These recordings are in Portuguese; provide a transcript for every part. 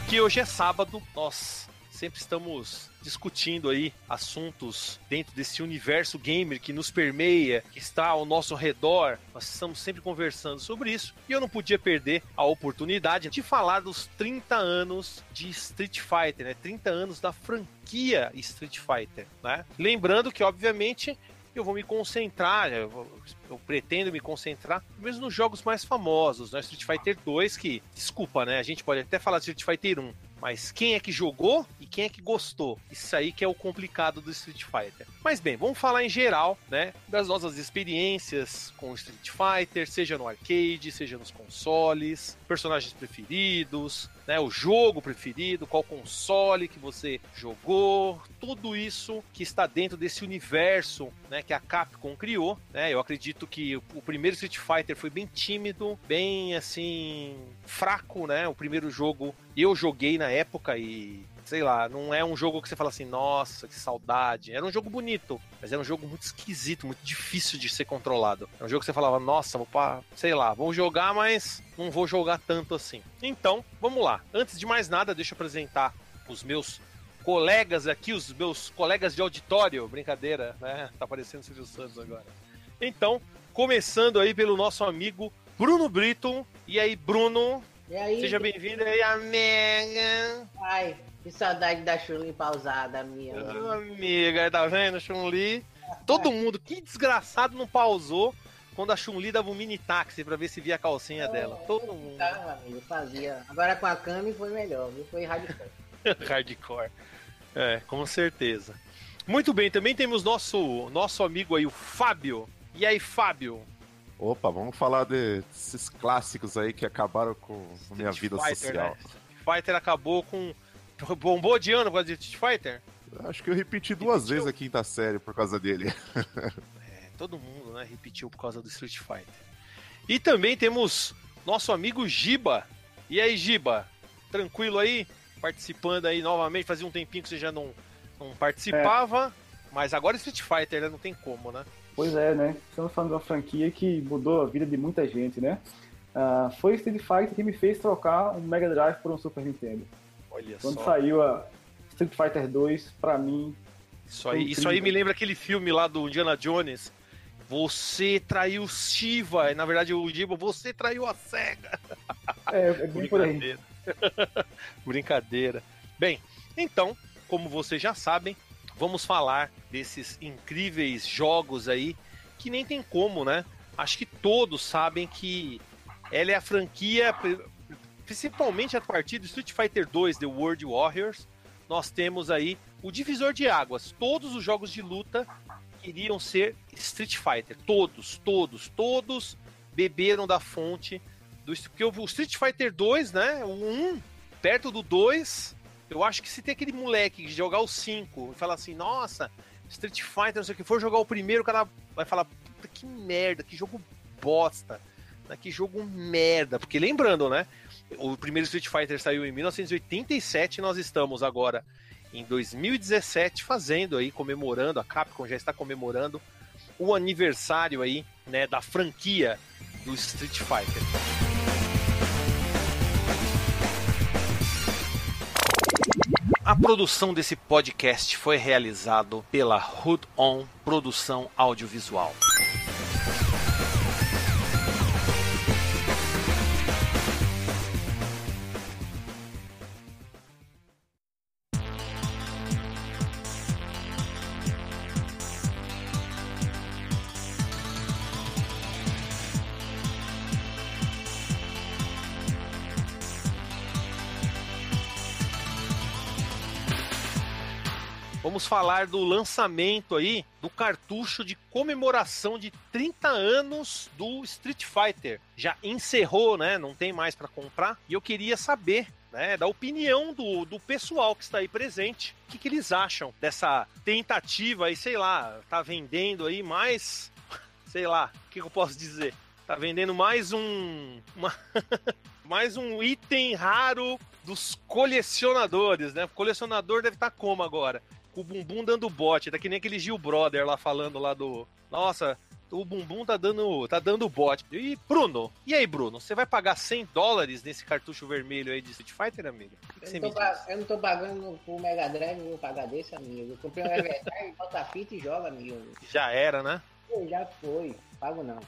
porque hoje é sábado, nós sempre estamos discutindo aí assuntos dentro desse universo gamer que nos permeia, que está ao nosso redor. Nós estamos sempre conversando sobre isso e eu não podia perder a oportunidade de falar dos 30 anos de Street Fighter, né? 30 anos da franquia Street Fighter, né? Lembrando que obviamente eu vou me concentrar, eu, eu, pretendo me concentrar mesmo nos jogos mais famosos, né? Street Fighter 2, que, desculpa, né? A gente pode até falar de Street Fighter 1, mas quem é que jogou e quem é que gostou? Isso aí que é o complicado do Street Fighter. Mas bem, vamos falar em geral, né? Das nossas experiências com Street Fighter, seja no arcade, seja nos consoles, personagens preferidos, né? O jogo preferido, qual console que você jogou, tudo isso que está dentro desse universo, né? Que a Capcom criou, né? Eu acredito que o primeiro Street Fighter foi bem tímido, bem assim fraco, né? O primeiro jogo eu joguei na época e sei lá, não é um jogo que você fala assim, nossa, que saudade. Era um jogo bonito, mas era um jogo muito esquisito, muito difícil de ser controlado. Era um jogo que você falava, nossa, vou pra, sei lá, vou jogar, mas não vou jogar tanto assim. Então, vamos lá. Antes de mais nada, deixa eu apresentar os meus colegas aqui, os meus colegas de auditório. Brincadeira, né? Tá aparecendo o Silvio Santos agora. Então, começando aí pelo nosso amigo Bruno Brito. E aí, Bruno, e aí? Seja bem-vindo aí, amiga. Ai, que saudade da Chun-Li pausada, minha. Oh, amiga, tá vendo, Chun-Li? Todo mundo, que desgraçado não pausou quando a Chun-Li dava um mini táxi pra ver se via a calcinha dela. Todo mundo. Tá, amigo, fazia. Agora com a Kami foi melhor, viu? Foi hardcore. hardcore. É, com certeza. Muito bem, também temos nosso, nosso amigo aí, o Fábio. E aí, Fábio? Opa, vamos falar desses clássicos aí que acabaram com a minha vida Fighter, social. Né? Street Fighter acabou com. Bombou de ano por causa de Street Fighter? Acho que eu repeti duas Repetiu? vezes a quinta série por causa dele. é, todo mundo, né, repetiu por causa do Street Fighter. E também temos nosso amigo Giba. E aí, Giba? Tranquilo aí? Participando aí novamente. Fazia um tempinho que você já não, não participava. É. Mas agora Street Fighter, né? Não tem como, né? Pois é, né? Estamos falando de uma franquia que mudou a vida de muita gente, né? Uh, foi Street Fighter que me fez trocar um Mega Drive por um Super Nintendo. Olha Quando só. saiu a Street Fighter 2, pra mim. Isso aí, isso aí me lembra aquele filme lá do Indiana Jones. Você traiu Shiva, e na verdade o Jibo, você traiu a SEGA. É, é bem aí. Brincadeira. Bem, então, como vocês já sabem, vamos falar desses incríveis jogos aí que nem tem como, né? Acho que todos sabem que ela é a franquia, principalmente a partir do Street Fighter 2 The World Warriors, nós temos aí o divisor de águas. Todos os jogos de luta queriam ser Street Fighter. Todos, todos, todos beberam da fonte do porque o Street Fighter 2, né? O 1 perto do 2 eu acho que se tem aquele moleque que jogar o 5 e falar assim, nossa, Street Fighter, não sei o que, for jogar o primeiro, o cara vai falar, puta que merda, que jogo bosta, né, que jogo merda. Porque lembrando, né? O primeiro Street Fighter saiu em 1987 e nós estamos agora em 2017 fazendo aí, comemorando, a Capcom já está comemorando o aniversário aí, né, da franquia do Street Fighter. A produção desse podcast foi realizado pela Hood On Produção Audiovisual. Falar do lançamento aí do cartucho de comemoração de 30 anos do Street Fighter. Já encerrou, né? Não tem mais para comprar. E eu queria saber né, da opinião do, do pessoal que está aí presente. O que, que eles acham dessa tentativa aí, sei lá, tá vendendo aí mais. Sei lá, o que, que eu posso dizer? Tá vendendo mais um. Uma mais um item raro dos colecionadores, né? O colecionador deve estar tá como agora? Com o bumbum dando bote. Tá que nem aquele Gil Brother lá falando lá do. Nossa, o bumbum tá dando, tá dando bote. E Bruno, e aí, Bruno? Você vai pagar 100 dólares nesse cartucho vermelho aí de Street Fighter, amigo? O que Eu não, eu não tô pagando pro Mega Drive, vou pagar desse, amigo. Eu comprei um Everdrive, bota a fita e joga, amigo. Já era, né? Já foi, pago não.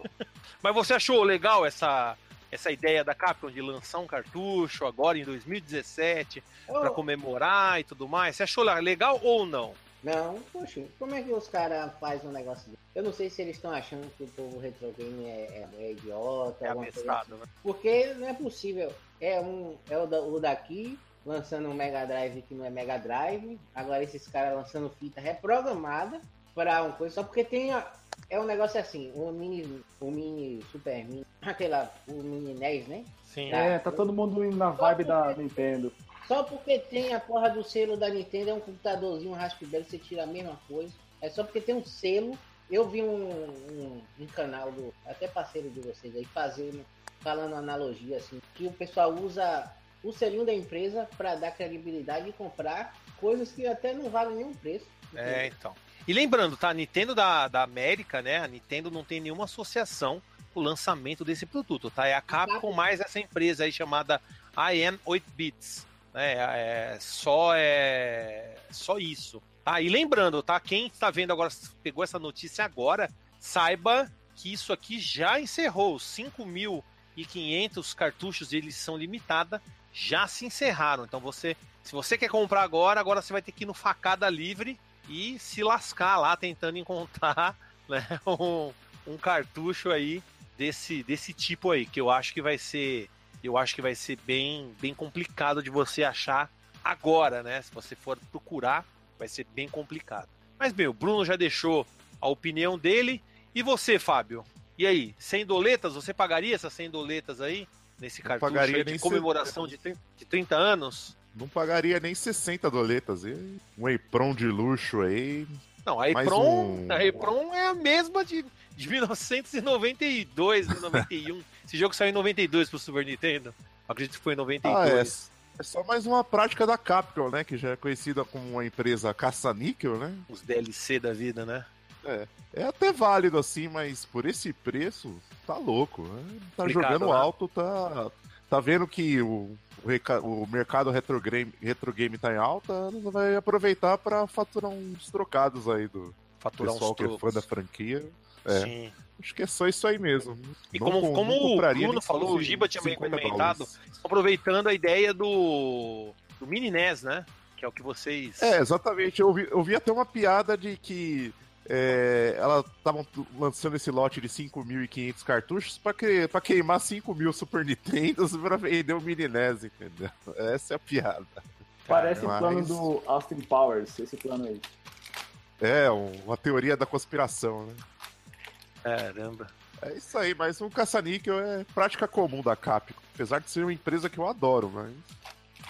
Mas você achou legal essa, essa ideia da Capcom de lançar um cartucho agora em 2017 pra Ô, comemorar e tudo mais? Você achou legal ou não? Não, poxa, como é que os caras fazem um negócio desse? Eu não sei se eles estão achando que o povo retro game é, é- é idiota, É abestado, né? Porque não é possível. É um é o, da- o daqui lançando um Mega Drive que não é Mega Drive. Agora esses caras lançando fita reprogramada para uma coisa só porque tem a- é um negócio assim, o mini o mini Super Mini, aquela o mini NES, né? Sim. Tá. É, tá todo mundo indo na vibe da Nintendo. Só porque tem a porra do selo da Nintendo, é um computadorzinho, um Raspberry, você tira a mesma coisa. É só porque tem um selo. Eu vi um, um, um canal do até parceiro de vocês aí fazendo, falando analogia assim, que o pessoal usa o selinho da empresa para dar credibilidade e comprar coisas que até não valem nenhum preço. É, então. E lembrando, tá? A Nintendo da, da América, né? A Nintendo não tem nenhuma associação com o lançamento desse produto, tá? É a Capcom mais essa empresa aí chamada IM 8-Bits. Né? É, só é só isso. Ah, e lembrando, tá? Quem está vendo agora, pegou essa notícia agora, saiba que isso aqui já encerrou. 5.500 cartuchos de edição limitada já se encerraram. Então você, se você quer comprar agora, agora você vai ter que ir no Facada Livre e se lascar lá tentando encontrar né, um, um cartucho aí desse, desse tipo aí, que eu acho que vai ser, eu acho que vai ser bem, bem complicado de você achar agora, né? Se você for procurar, vai ser bem complicado. Mas bem, o Bruno já deixou a opinião dele. E você, Fábio? E aí, 100 doletas, você pagaria essas 100 doletas aí? Nesse cartucho de comemoração de 30, de 30 anos? Não pagaria nem 60 doletas. E um Apron de luxo aí. Não, a Mais Epron, um- a Epron é a mesma de, de 1992, de 91. Esse jogo saiu em 92 pro Super Nintendo. Acredito que foi em Ah, 92. é, é só mais uma prática da Capcom, né? Que já é conhecida como uma empresa caça-níquel, né? Os DLC da vida, né? É até válido assim, mas por esse preço, tá louco. né? Tá Complicado, jogando né? alto, tá, tá vendo que o, o, o mercado retro game, retro game tá em alta, vai aproveitar pra faturar uns trocados aí do Faturar pessoal uns que é fã da franquia. É, Sim. acho que é só isso aí mesmo. E Não como, com- como não o Bruno falou, o Giba tinha bem 50 comentado, dólares. aproveitando a ideia do, do Mini NES, né? Que é o que vocês... É, exatamente. Eu vi, eu vi até uma piada de que é, elas estavam lançando esse lote de 5.500 cartuchos pra, que, pra queimar 5.000 Super Nintendos pra vender o Mini NES, entendeu? Essa é a piada. Parece o mas- plano do Austin Powers, esse plano aí. É, um- uma teoria da conspiração, né? Caramba. É isso aí, mas um caça-níquel é prática comum da Capcom. Apesar de ser uma empresa que eu adoro, mas...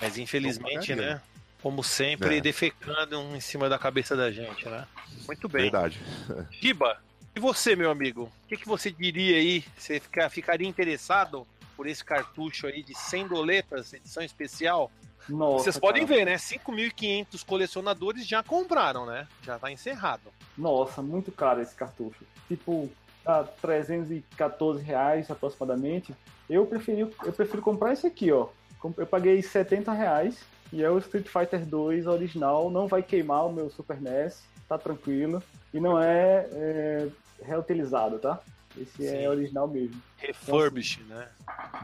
Mas infelizmente, né? Como sempre, É. defecando em cima da cabeça da gente, né? Muito bem. Verdade. Giba, e você, meu amigo? O que, que você diria aí? Você fica- ficaria interessado por esse cartucho aí de 100 doletas, edição especial? Nossa, Vocês podem cara. ver, né? 5.500 colecionadores já compraram, né? Já tá encerrado. Nossa, muito caro esse cartucho. Tipo, tá 314 reais aproximadamente. Eu preferi, eu prefiro comprar esse aqui, ó. Eu paguei 70 reais e é o Street Fighter 2 original. Não vai queimar o meu Super NES, tá tranquilo. E não é, é reutilizado, tá? Esse Sim. é original mesmo. Refurbish, né?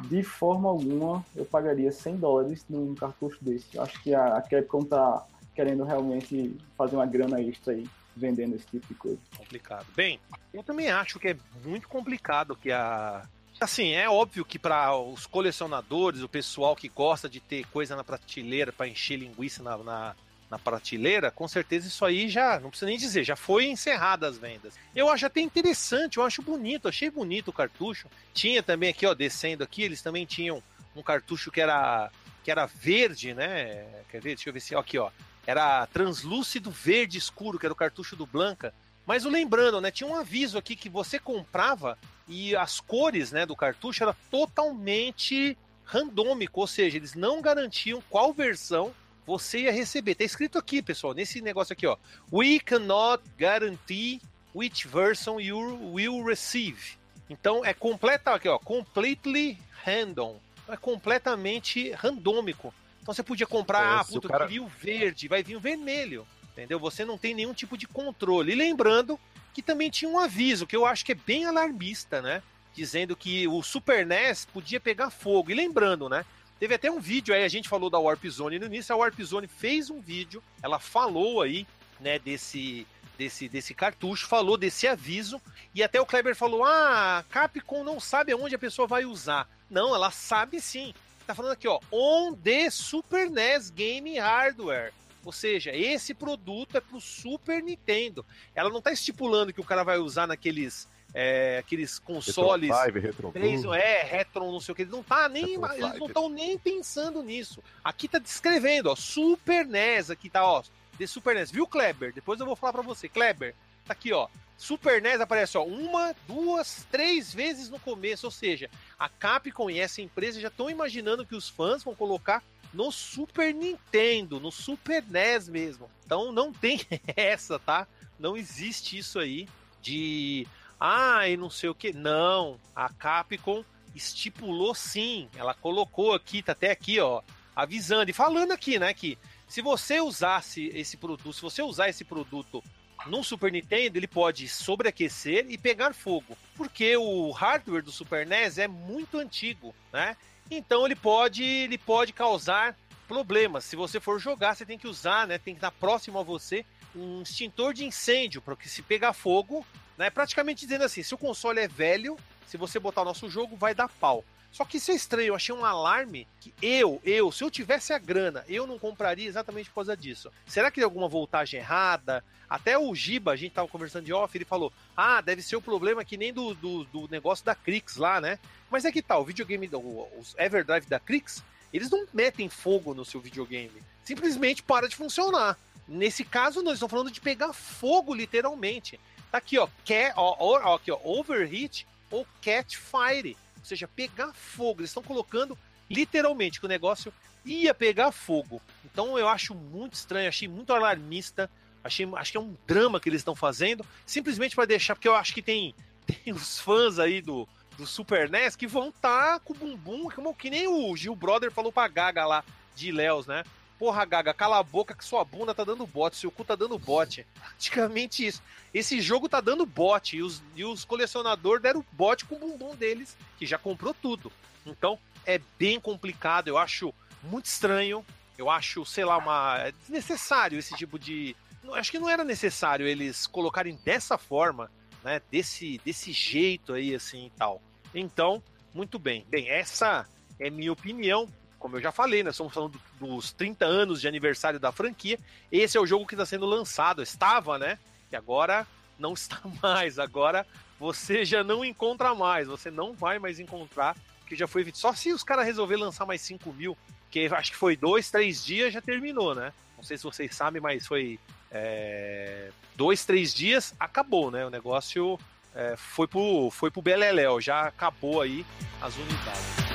De forma alguma, eu pagaria 100 dólares num cartucho desse. Acho que a a Capcom tá querendo realmente fazer uma grana extra aí, vendendo esse tipo de coisa. Complicado. Bem, eu também acho que é muito complicado que a. Assim, é óbvio que para os colecionadores, o pessoal que gosta de ter coisa na prateleira para encher linguiça na, na, na prateleira, com certeza isso aí já, não precisa nem dizer, já foi encerrada as vendas. Eu acho até interessante, eu acho bonito, achei bonito o cartucho. Tinha também aqui, ó, descendo aqui, eles também tinham um cartucho que era que era verde, né? Quer ver? Deixa eu ver se aqui, ó. Era translúcido verde escuro, que era o cartucho do Blanca. Mas o lembrando, né? Tinha um aviso aqui que você comprava e as cores, né, do cartucho era totalmente randômico, ou seja, eles não garantiam qual versão você ia receber. Tá escrito aqui, pessoal, nesse negócio aqui, ó. We cannot guarantee which version you will receive. Então é completa aqui, ó, completely random. É completamente randômico. Então você podia comprar, É, ah, puta, cara- queria o verde, vai vir o vermelho. Entendeu? Você não tem nenhum tipo de controle. E lembrando que também tinha um aviso, que eu acho que é bem alarmista, né? Dizendo que o Super NES podia pegar fogo. E lembrando, né? Teve até um vídeo aí, a gente falou da Warp Zone no início, a Warp Zone fez um vídeo, ela falou aí, né, desse, desse, desse cartucho, falou desse aviso, e até o Kleber falou: ah, Capcom não sabe aonde a pessoa vai usar. Não, ela sabe sim. Tá falando aqui, ó, on the Super NES Game Hardware. Ou seja, esse produto é pro Super Nintendo. Ela não tá estipulando que o cara vai usar naqueles é, aqueles consoles Retro 5, Retro Três, Blue. é, Retron, não sei o que. Eles não tá nem. Eles não estão nem pensando nisso. Aqui tá descrevendo, ó. Super NES, aqui tá, ó. De Super NES. Viu, Kleber? Depois eu vou falar pra você. Kleber, tá aqui, ó. Super NES aparece, ó, uma, duas, três vezes no começo. Ou seja, a Capcom e essa empresa já estão imaginando que os fãs vão colocar no Super Nintendo, no Super NES mesmo. Então não tem essa, tá? Não existe isso aí de ah, e não sei o que. Não, a Capcom estipulou sim. Ela colocou aqui, tá até aqui, ó, avisando e falando aqui, né, que se você usasse esse produto, se você usar esse produto no Super Nintendo, ele pode sobreaquecer e pegar fogo, porque o hardware do Super NES é muito antigo, né? Então ele pode, ele pode causar problemas. Se você for jogar, você tem que usar, né? Tem que estar próximo a você um extintor de incêndio para que se pegar fogo, né? Praticamente dizendo assim, se o console é velho, se você botar o nosso jogo, vai dar pau. Só que isso é estranho, eu achei um alarme que eu, eu, se eu tivesse a grana, eu não compraria exatamente por causa disso. Será que tem alguma voltagem errada? Até o Giba, a gente tava conversando de off, ele falou: Ah, deve ser o problema que nem do, do, do negócio da Crix lá, né? Mas é que tal, o videogame, os Everdrive da Crix, eles não metem fogo no seu videogame. Simplesmente para de funcionar. Nesse caso, nós estamos falando de pegar fogo, literalmente. Tá aqui, ó, ca- ó, ó, aqui, ó overheat ou catch fire. Ou seja, pegar fogo. Eles estão colocando literalmente que o negócio ia pegar fogo. Então eu acho muito estranho, achei muito alarmista. Achei, acho que é um drama que eles estão fazendo, simplesmente para deixar, porque eu acho que tem, tem os fãs aí do, do Super NES que vão estar com o bumbum, como que nem o Gil Brother falou pra Gaga lá de Léus, né? Porra, Gaga, cala a boca que sua bunda tá dando bote, seu cu tá dando bote. Praticamente isso. Esse jogo tá dando bote e os, e os colecionadores deram bote com o bumbum deles, que já comprou tudo. Então é bem complicado, eu acho muito estranho. Eu acho, sei lá, uma. É desnecessário esse tipo de. Acho que não era necessário eles colocarem dessa forma, né? Desse, desse jeito aí, assim e tal. Então, muito bem. Bem, essa é minha opinião. Como eu já falei, nós estamos falando dos 30 anos de aniversário da franquia. Esse é o jogo que está sendo lançado. Estava, né? Que agora não está mais. Agora você já não encontra mais. Você não vai mais encontrar. Que já foi. Só se os caras resolverem lançar mais 5 mil. Que acho que foi dois, três dias, já terminou, né? Não sei se vocês sabem, mas foi. é, dois, três dias, acabou, né? O negócio é, foi pro, foi pro Beleléu, já acabou aí as unidades.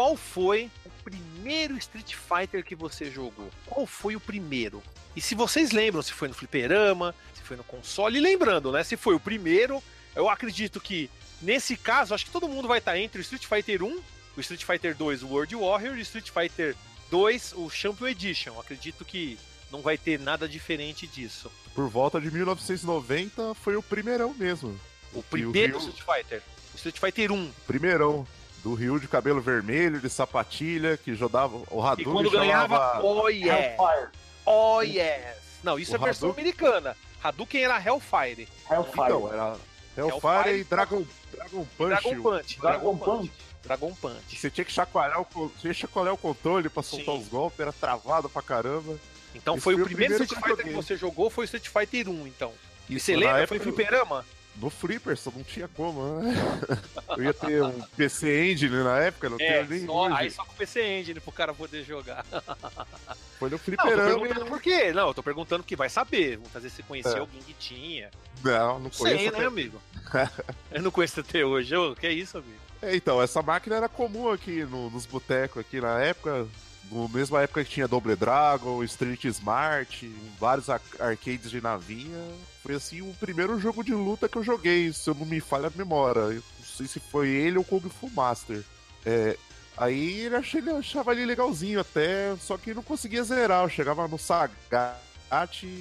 Qual foi o primeiro Street Fighter que você jogou? Qual foi o primeiro? E se vocês lembram, se foi no fliperama, se foi no console, e lembrando, né, se foi o primeiro, eu acredito que nesse caso, acho que todo mundo vai estar entre o Street Fighter 1, o Street Fighter 2, o World Warrior, e o Street Fighter 2, o Champion Edition. Acredito que não vai ter nada diferente disso. Por volta de 1990 foi o primeirão mesmo. O primeiro Ryu- Street Fighter. O Street Fighter 1. Primeirão. Do Ryu de cabelo vermelho, de sapatilha, que jogava o E Hadouken quando ganhava, chamava... oh yeah! Hellfire. Oh yes! Não, isso O é versão Hadouken- americana. Hadouken era Hellfire. Hellfire. Então, era Hellfire, Hellfire e Dragon, Dragon Punch. Dragon Punch. Dragon Punch. Dragon Punch. Você tinha que chacoalhar o, tinha que chacoalhar o controle pra soltar Sim. os golpes, era travado pra caramba. Então foi foi o o primeiro primeiro Street que Fighter que joguei. você jogou, foi o Street Fighter 1, então. E você lembra? época- Foi fliperama? No Flipper, só não tinha como, né? Eu ia ter um PC Engine na época, não É, tenho nem. só, hoje. aí só com o PC Engine pro cara poder jogar. Foi no Não, tô Flipperama. perguntando por quê? Não, eu tô perguntando que vai saber. Vamos fazer se conhecer É. alguém que tinha. Não, não conheço. Sei, até- né, amigo? eu não conheço até hoje. Que isso, amigo? É, então, essa máquina era comum aqui no- nos botecos aqui na época. No mesma época que tinha Double Dragon, Street Smart, vários ar- arcades de navinha. Foi assim o primeiro jogo de luta que eu joguei, se eu não me falha a memória. Eu não sei se foi ele ou Kung Fu Master. É, aí ele achei, ele achava ele legalzinho até, só que não conseguia zerar. Eu chegava no Sagat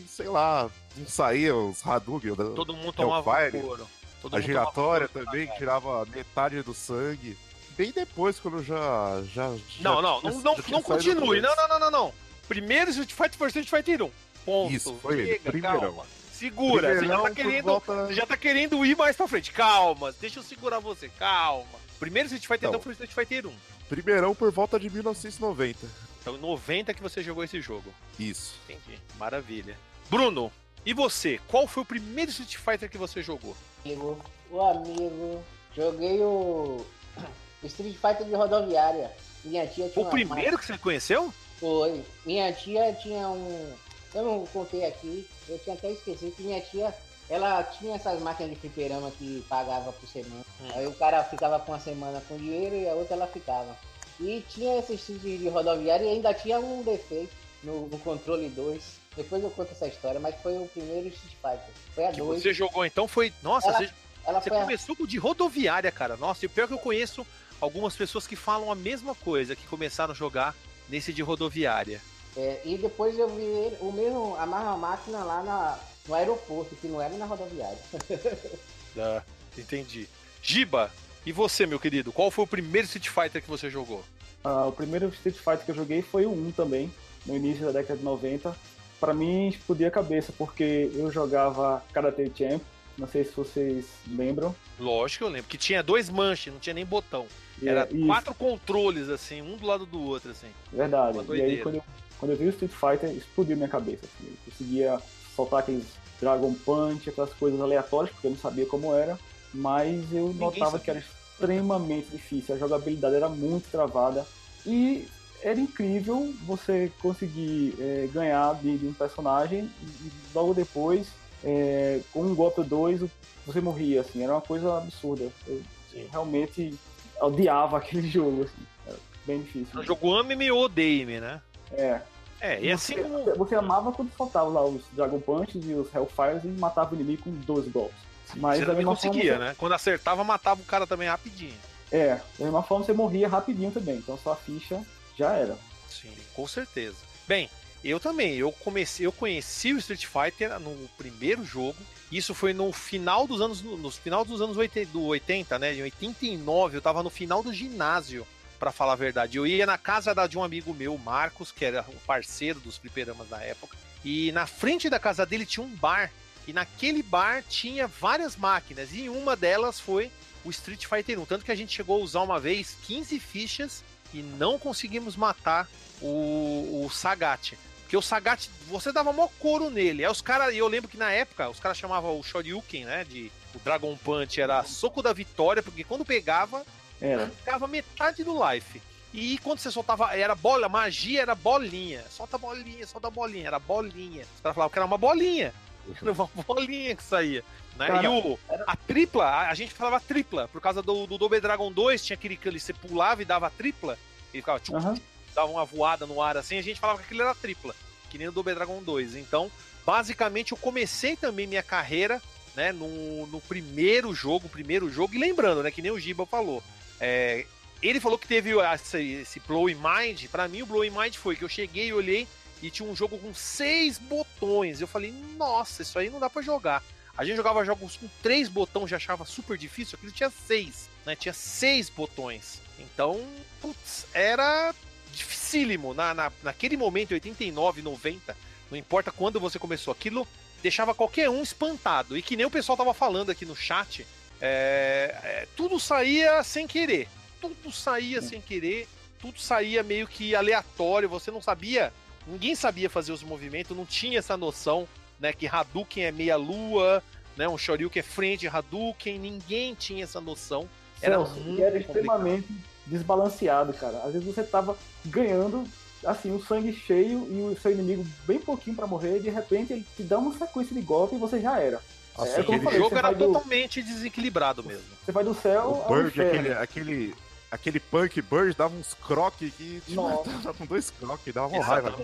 sei lá, não saía os Hadouken. da- Todo mundo tomava Hellfire. couro. Todo a giratória couro, também, que tirava metade do sangue. Bem depois, quando eu já. já, já Não, não, tinha- não, não, já tinha não saído continue. Não, não, não, não, não. Primeiro Street Fighter foi Street Fighter 1. Ponto. Isso, foi ele, primeirão. calma. Segura, você já tá querendo. volta- Você já tá querendo ir mais pra frente. Calma, deixa eu segurar você, calma. Primeiro Street Fighter Não. então foi Street Fighter 1. Primeirão por volta de 1990. Então, em 90 que você jogou esse jogo. Isso. Entendi. Maravilha. Bruno, e você? Qual foi o primeiro Street Fighter que você jogou? amigo, o amigo. Joguei o Street Fighter de rodoviária. Minha tia tinha o primeiro que você conheceu? Foi. Minha tia tinha um. Eu não contei aqui, eu tinha até esquecido que minha tia, ela tinha essas máquinas de fliperama que pagava por semana. Hum. Aí o cara ficava com uma semana com dinheiro e a outra ela ficava. E tinha esse estilo de rodoviária e ainda tinha um defeito no, no controle 2. Depois eu conto essa história, mas foi o primeiro Street Fighter. Foi a Que 2. você jogou então foi. Nossa, Ela- você, Ela você foi a... começou com o de rodoviária, cara. Nossa, e o pior que eu conheço algumas pessoas que falam a mesma coisa, que começaram a jogar nesse de rodoviária. É, e depois eu vi ele- o mesmo, a mesma máquina lá na, no aeroporto, que não era na rodoviária. Ah, entendi. Giba, e você, meu querido? Qual foi o primeiro Street Fighter que você jogou? Ah, o primeiro Street Fighter que eu joguei foi o 1 também, no início da década de 90. Pra mim, explodia a cabeça, porque eu jogava Karate Champ, não sei se vocês lembram. Lógico que eu lembro, que tinha dois manches, não tinha nem botão. E Era é- quatro controles, assim, um do lado do outro, assim. Verdade. E aí, quando eu, quando eu vi o Street Fighter, explodiu minha cabeça. Assim. Eu conseguia soltar aqueles Dragon Punch, aquelas coisas aleatórias, porque eu não sabia como era. Mas eu notava sabia. que era extremamente difícil. A jogabilidade era muito travada. E era incrível você conseguir é, ganhar de, de um personagem e, logo depois, é, com um golpe ou dois, você morria. Assim. Era uma coisa absurda. Eu Sim. realmente odiava aquele jogo. Assim. Era bem difícil. Era um jogo ame-me ou odeie-me, né? É. É, e assim você, como. você amava quando faltava lá os Dragon Punches e os Hellfires e matava o inimigo com 12 golpes. Mas você mesma conseguia, forma, né? Quando acertava, matava o cara também rapidinho. É, da mesma forma você morria rapidinho também. Então sua ficha já era. Sim, com certeza. Bem, eu também. Eu comecei, eu conheci o Street Fighter no primeiro jogo. Isso foi no final dos anos, no final dos anos 80, do 80, né? Em 89, eu tava no final do ginásio, pra falar a verdade. Eu ia na casa da- de um amigo meu, o Marcos, que era um parceiro dos fliperamas da época. E na frente da casa dele tinha um bar. E naquele bar tinha várias máquinas. E uma delas foi o Street Fighter 1. Tanto que a gente chegou a usar uma vez 15 fichas e não conseguimos matar o, o Sagat. Porque o Sagat, você dava mó couro nele. Aí os caras, eu lembro que na época, os caras chamavam o Shoryuken, né? De, o Dragon Punch era soco da vitória, porque quando pegava, Era. ficava metade do life. E quando você soltava, era bola, magia era bolinha. Solta bolinha, solta bolinha, era bolinha. Os caras falavam que era uma bolinha. Era uma bolinha que saía. Né? Cara, e o, a tripla, a, a gente falava tripla, por causa do, do Double Dragon 2, tinha aquele que você pulava e dava tripla, ele ficava tchum, Aham. dava uma voada no ar assim, a gente falava que aquilo era tripla, que nem o Double Dragon 2. Então, basicamente, eu comecei também minha carreira, né, no, no primeiro jogo, primeiro jogo, e lembrando, né, que nem o Giba falou, é, ele falou que teve esse, esse Blow in Mind, pra mim o Blow in Mind foi que eu cheguei olhei e tinha um jogo com seis botões, eu falei, nossa, isso aí não dá pra jogar. A gente jogava jogos com três botões, já achava super difícil, aquilo tinha seis, né? Tinha seis botões. Então, putz, era dificílimo. Na, na, naquele momento, 89, 90, não importa quando você começou, aquilo deixava qualquer um espantado. E que nem o pessoal tava falando aqui no chat, é, é, tudo saía sem querer. Tudo saía sem querer, tudo saía meio que aleatório, você não sabia, ninguém sabia fazer os movimentos, não tinha essa noção, né, que Hadouken é meia lua né? Um Shoryuken frente, Hadouken, ninguém tinha essa noção. Era Celso, muito era extremamente desbalanceado, cara. Às vezes você tava ganhando, assim, o sangue cheio e o seu inimigo bem pouquinho pra morrer, e de repente ele te dá uma sequência de golpe e você já era. Nossa, É, falei, jogo era do- totalmente desequilibrado mesmo. Você vai do céu O Bird, aquele, aquele, aquele punk Bird dava uns croques que matava com dois croques, dava uma raiva.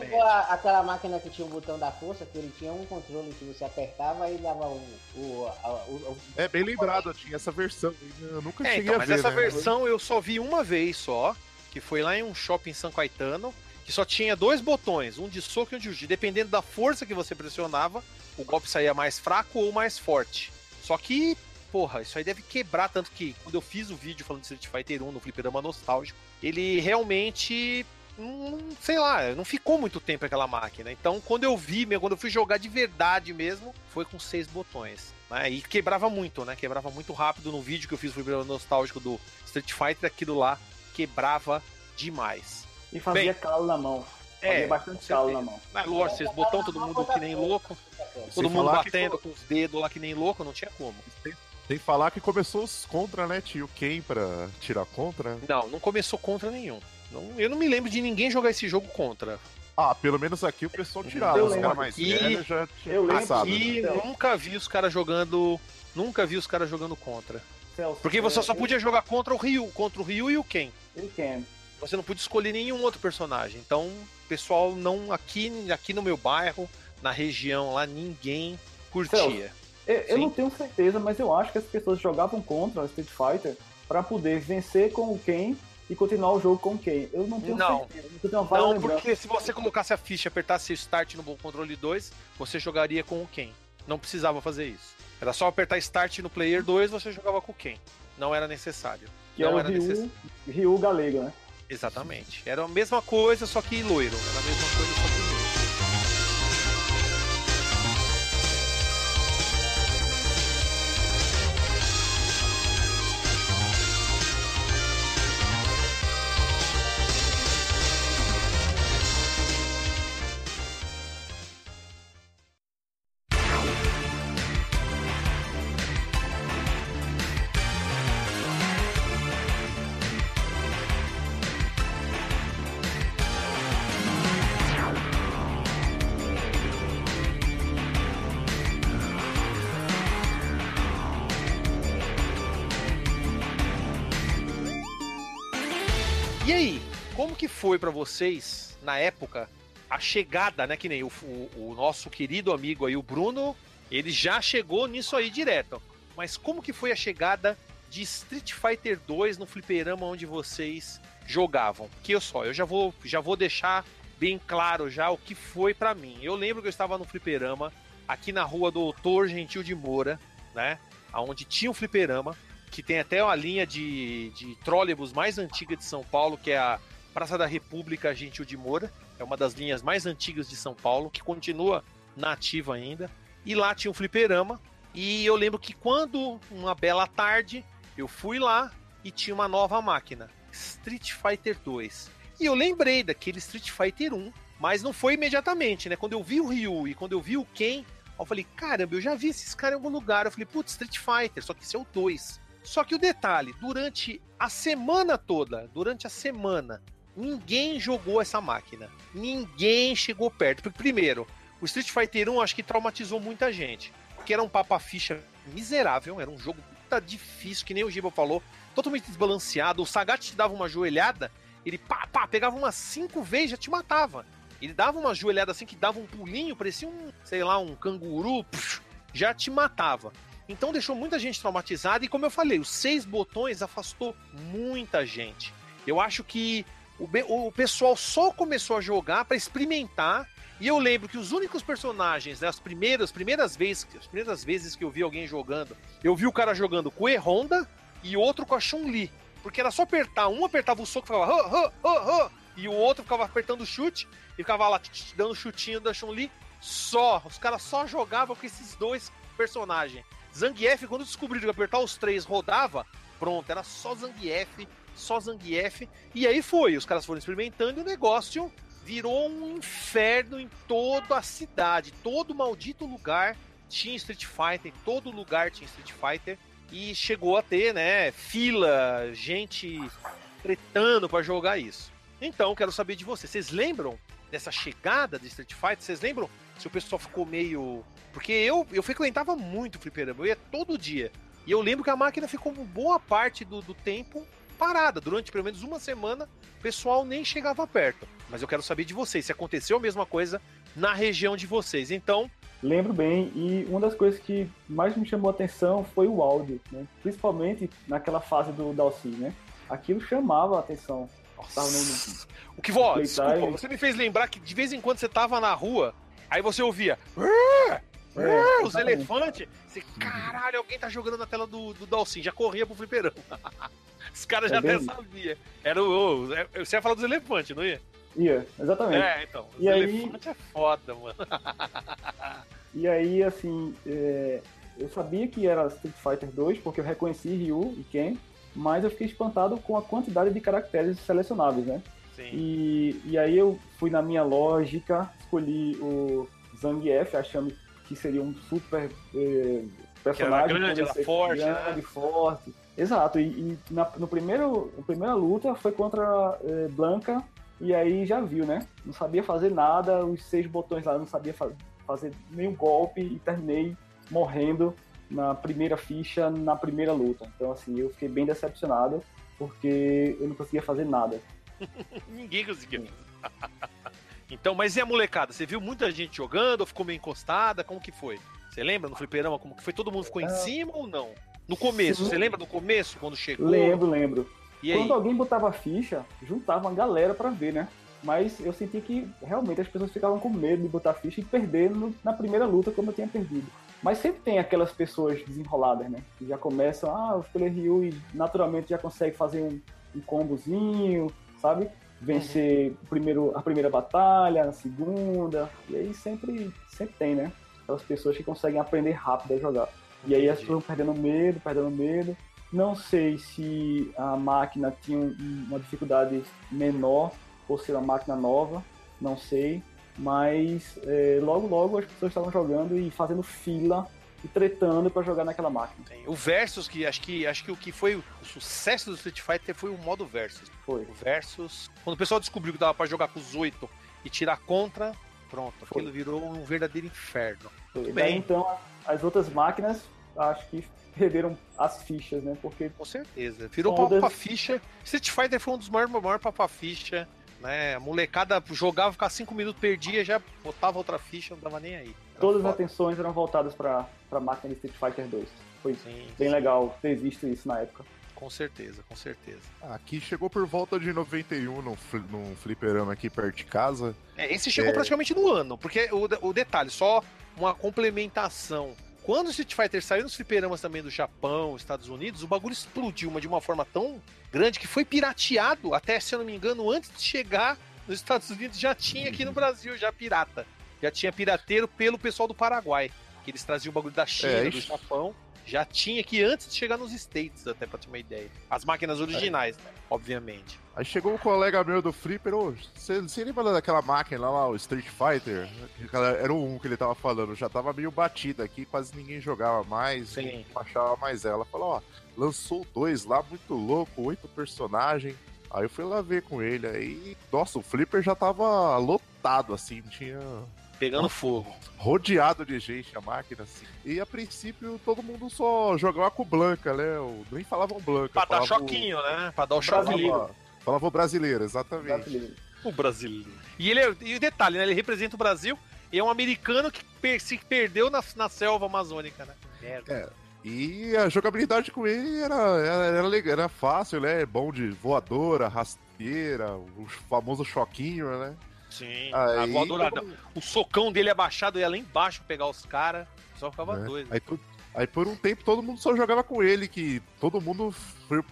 Aquela máquina que tinha o botão da força, que ele tinha um controle que você apertava e dava o. o, a- o- o- É bem lembrado, tinha essa versão. Eu nunca É, cheguei então, a mas ver, essa né? versão eu só vi uma vez só, que foi lá em um shopping em São Caetano, que só tinha dois botões, um de soco e um de chute. Dependendo da força que você pressionava, o golpe saía mais fraco ou mais forte. Só que, porra, isso aí deve quebrar, tanto que quando eu fiz o vídeo falando de Street Fighter 1 no Fliperama Nostálgico, ele realmente, não, sei lá, não ficou muito tempo aquela máquina. Então, quando eu vi, quando eu fui jogar de verdade mesmo, foi com seis botões. Né? E quebrava muito, né? Quebrava muito rápido no vídeo que eu fiz no Fliperama Nostálgico do Street Fighter, aquilo lá quebrava demais. E fazia Bem, calo na mão. Fazia É, bastante calo na mão. Mas lógico, vocês botão todo mundo que nem louco, Sem todo mundo batendo com os dedos lá que nem louco, não tinha como. Tem que falar que começou os contra, né? Tinha o Ken pra tirar contra. Não, não começou contra nenhum. Não- eu não me lembro de ninguém jogar esse jogo contra. Ah, pelo menos aqui o pessoal tirava. Eu Os caras mais E- velhos já tinham eu lembro passado. E né? nunca vi os caras jogando. Nunca vi os caras jogando contra. Celso, Porque você é, só podia jogar contra o Ryu, contra o Ryu e o Ken. Ele can. Você não podia escolher nenhum outro personagem. Então, pessoal não. Aqui, aqui no meu bairro, na região lá, ninguém curtia. Eu, eu não tenho certeza, mas eu acho que as pessoas jogavam contra o Street Fighter pra poder vencer com o Ken e continuar o jogo com o Ken. Eu não tenho Não. certeza. Eu tenho Não, lembrança. porque se você colocasse a ficha e apertasse o Start no controle 2, você jogaria com o Ken. Não precisava fazer isso. Era só apertar Start no Player 2, você jogava com o Ken. Não era necessário. Que não é o era Ryu, necessário. Ryu galego, né? Exatamente. Era a mesma coisa, só que loiro. Era a mesma coisa, só que foi pra vocês, na época, a chegada, né? Que nem o, o- o nosso querido amigo aí, o Bruno, ele já chegou nisso aí direto. Mas como que foi a chegada de Street Fighter 2 no fliperama onde vocês jogavam? Que eu só, eu já vou, já vou deixar bem claro já o que foi pra mim. Eu lembro que eu estava no fliperama aqui na rua Doutor Gentil de Moura, né? Onde tinha um fliperama que tem até uma linha de, de trólebus mais antiga de São Paulo, que é a Praça da República Gentil de Moura. É uma das linhas mais antigas de São Paulo, que continua na ativa ainda. E lá tinha um fliperama. E eu lembro que quando, uma bela tarde, eu fui lá e tinha uma nova máquina, Street Fighter 2. E eu lembrei daquele Street Fighter 1, mas não foi imediatamente, né? Quando eu vi o Ryu e quando eu vi o Ken, eu falei, caramba, eu já vi esses caras em algum lugar. Eu falei, putz, Street Fighter, só que esse é o 2. Só que o detalhe, durante a semana toda, durante a semana, ninguém jogou essa máquina. Ninguém chegou perto. Porque, primeiro, o Street Fighter 1 acho que traumatizou muita gente. Porque era um papa-ficha miserável, era um jogo puta difícil, que nem o Giba falou, totalmente desbalanceado. O Sagat te dava uma joelhada, ele pá, pá, pegava umas cinco vezes já te matava. Ele dava uma joelhada assim que dava um pulinho, parecia um, sei lá, um canguru, psh, já te matava. Então deixou muita gente traumatizada e como eu falei, os seis botões afastou muita gente. Eu acho que o, o pessoal só começou a jogar para experimentar. E eu lembro que os únicos personagens, né, as primeiras, primeiras vezes, as primeiras vezes que eu vi alguém jogando, eu vi o cara jogando com o E-Honda e outro com a Chun-Li. Porque era só apertar, um apertava o soco e ficava "Hã, hã, hã, hã", e o outro ficava apertando o chute e ficava lá dando chutinho da Chun-Li. Só, os caras só jogavam com esses dois personagens. Zangief, quando descobriram que apertar os três rodava, pronto, era só Zangief, só Zangief. E aí foi, os caras foram experimentando e o negócio virou um inferno em toda a cidade. Todo maldito lugar tinha Street Fighter, em todo lugar tinha Street Fighter. E chegou a ter, né, fila, gente tretando para jogar isso. Então, quero saber de vocês. Vocês lembram dessa chegada de Street Fighter? Vocês lembram se o pessoal ficou meio. Porque eu, eu frequentava muito o fliperama, eu ia todo dia. E eu lembro que a máquina ficou boa parte do, do tempo parada. Durante pelo menos uma semana, o pessoal nem chegava perto. Mas eu quero saber de vocês, se aconteceu a mesma coisa na região de vocês. Então. Lembro bem, e uma das coisas que mais me chamou a atenção foi o áudio, né? principalmente naquela fase do Dalcy, né? Aquilo chamava a atenção. Nossa. O que vó, desculpa, você me fez lembrar que de vez em quando você tava na rua, aí você ouvia. É, os elefantes. Você, caralho, alguém tá jogando na tela do, do Dalcin, já corria pro fliperão. Os caras já é até sabiam. Era o, é, Você ia falar dos elefantes, não ia? Ia, exatamente. É, então. Os e elefantes aí... é foda, mano. e aí, assim, é... eu sabia que era Street Fighter 2, porque eu reconheci Ryu e Ken, mas eu fiquei espantado com a quantidade de caracteres selecionáveis, né? Sim. E, e aí eu fui na minha lógica, escolhi o Zangief, achando que seria um super eh, personagem. Que era grande, era forte. Grande, né? forte. Exato, e, e na no primeiro, a primeira luta foi contra eh, Blanca, e aí já viu, né? Não sabia fazer nada, os seis botões lá, não sabia fa fazer nenhum golpe, e terminei morrendo na primeira ficha, na primeira luta. Então, assim, eu fiquei bem decepcionado, porque eu não conseguia fazer nada. Ninguém conseguia. Então, mas e a molecada? Você viu muita gente jogando ou ficou meio encostada? Como que foi? Você lembra no fliperama como que foi? Todo mundo ficou em é... cima ou não? No começo, Sim. você lembra do começo, quando chegou? Lembro, lembro. E quando aí? alguém botava ficha, juntava uma galera para ver, né? Mas eu senti que realmente as pessoas ficavam com medo de botar ficha e perder no, na primeira luta como eu tinha perdido. Mas sempre tem aquelas pessoas desenroladas, né? Que já começam, ah, eu escolhi Ryu e naturalmente já consegue fazer um, um combozinho, sabe? Vencer primeiro, a primeira batalha, a segunda. E aí sempre, sempre tem, né? Aquelas pessoas que conseguem aprender rápido a jogar. E aí as pessoas perdendo medo, perdendo medo. Não sei se a máquina tinha uma dificuldade menor por ser uma máquina nova, não sei. Mas é, logo, logo as pessoas estavam jogando e fazendo fila e tretando para jogar naquela máquina. O Versus, que acho que acho que o que foi o sucesso do Street Fighter foi o modo Versus. Foi. O Versus. Quando o pessoal descobriu que dava para jogar com os oito e tirar contra, pronto, foi. aquilo virou um verdadeiro inferno. Foi. Bem, então as outras máquinas acho que perderam as fichas, né? Porque. Com certeza. Virou todas... papa-ficha. Street Fighter foi um dos maiores, maiores papa-ficha. Né? A molecada jogava, ficava 5 minutos, perdia, já botava outra ficha, não dava nem aí. Era Todas as atenções eram voltadas para a máquina de Street Fighter 2. Foi sim, bem sim. legal ter visto isso na época. Com certeza, com certeza. Aqui chegou por volta de 91 num, num fliperama aqui perto de casa. É, esse chegou é... praticamente no ano, porque o, o detalhe, só uma complementação. Quando o Street Fighter saiu nos fliperamas também do Japão, Estados Unidos, o bagulho explodiu mas de uma forma tão grande que foi pirateado, até se eu não me engano, antes de chegar nos Estados Unidos já tinha aqui no Brasil, já pirata. Já tinha pirateiro pelo pessoal do Paraguai. Que eles traziam o bagulho da China, é, do Japão já tinha aqui antes de chegar nos States, até pra ter uma ideia. As máquinas originais, né? Obviamente. Aí chegou um colega meu do Flipper, você oh, lembra daquela máquina lá, o Street Fighter? Era o 1 que ele tava falando, já tava meio batida aqui, quase ninguém jogava mais, Sim. não achava mais ela. Falou, ó, lançou dois lá, muito louco, oito personagens. Aí eu fui lá ver com ele, aí, nossa, o Flipper já tava lotado, assim, tinha Pegando fogo. Rodeado de gente, a máquina, assim. E a princípio todo mundo só jogava com Blanca, né? Nem falavam Blanca. Pra dar choquinho, o... né? Pra dar o choquinho. Falava o brasileiro, exatamente. Brasileiro. O brasileiro. E, ele é, e o detalhe, né? Ele representa o Brasil e é um americano que per se perdeu na, na selva amazônica, né? Merda. É. E a jogabilidade com ele era, era, era, era fácil, né? Bom de voadora, rasteira, o famoso choquinho, né? Sim, aí, a voadora, o socão dele abaixado ia lá embaixo pegar os caras, só ficava é. doido. Aí, aí, por um tempo todo mundo só jogava com ele, que todo mundo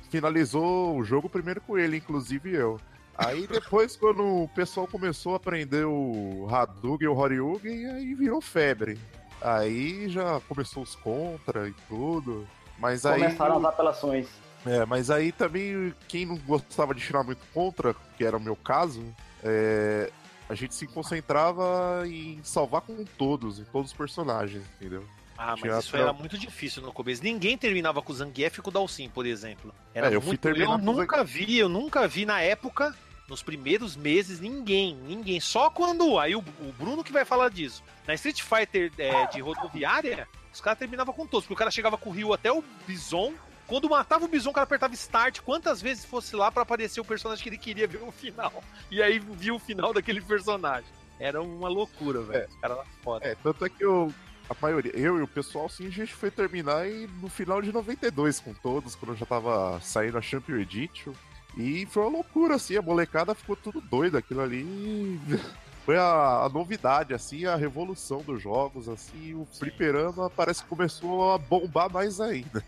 finalizou o jogo primeiro com ele, inclusive eu. Aí depois, quando o pessoal começou a aprender o Hadouken e o Horyugen, aí virou febre. Aí já começou os contra e tudo. Mas Começaram aí. Começaram as apelações. É, mas aí também, quem não gostava de tirar muito contra, que era o meu caso, é, a gente se concentrava em salvar com todos, em todos os personagens, entendeu? Ah, mas isso era muito difícil no começo. Ninguém terminava com o Zangief e com o Dalsim, por exemplo. Era É, eu muito... eu nunca vi, eu nunca vi na época, nos primeiros meses, ninguém, ninguém. Só quando. Aí o, o Bruno que vai falar disso. Na Street Fighter é, de rodoviária, os caras terminavam com todos, porque o cara chegava com o Ryu até o Bison. Quando matava o Bison, o cara apertava Start quantas vezes fosse lá pra aparecer o personagem que ele queria ver o final. E aí viu o final daquele personagem. Era uma loucura, velho. Os caras lá foda. É, tanto é que eu, a maioria, eu e o pessoal, sim, a gente foi terminar e no final de 92 com todos, quando já tava saindo a Champion Edition. E foi uma loucura, assim, a molecada ficou tudo doida, aquilo ali. Foi a, a novidade, assim, a revolução dos jogos, assim, o fliperama parece que começou a bombar mais ainda.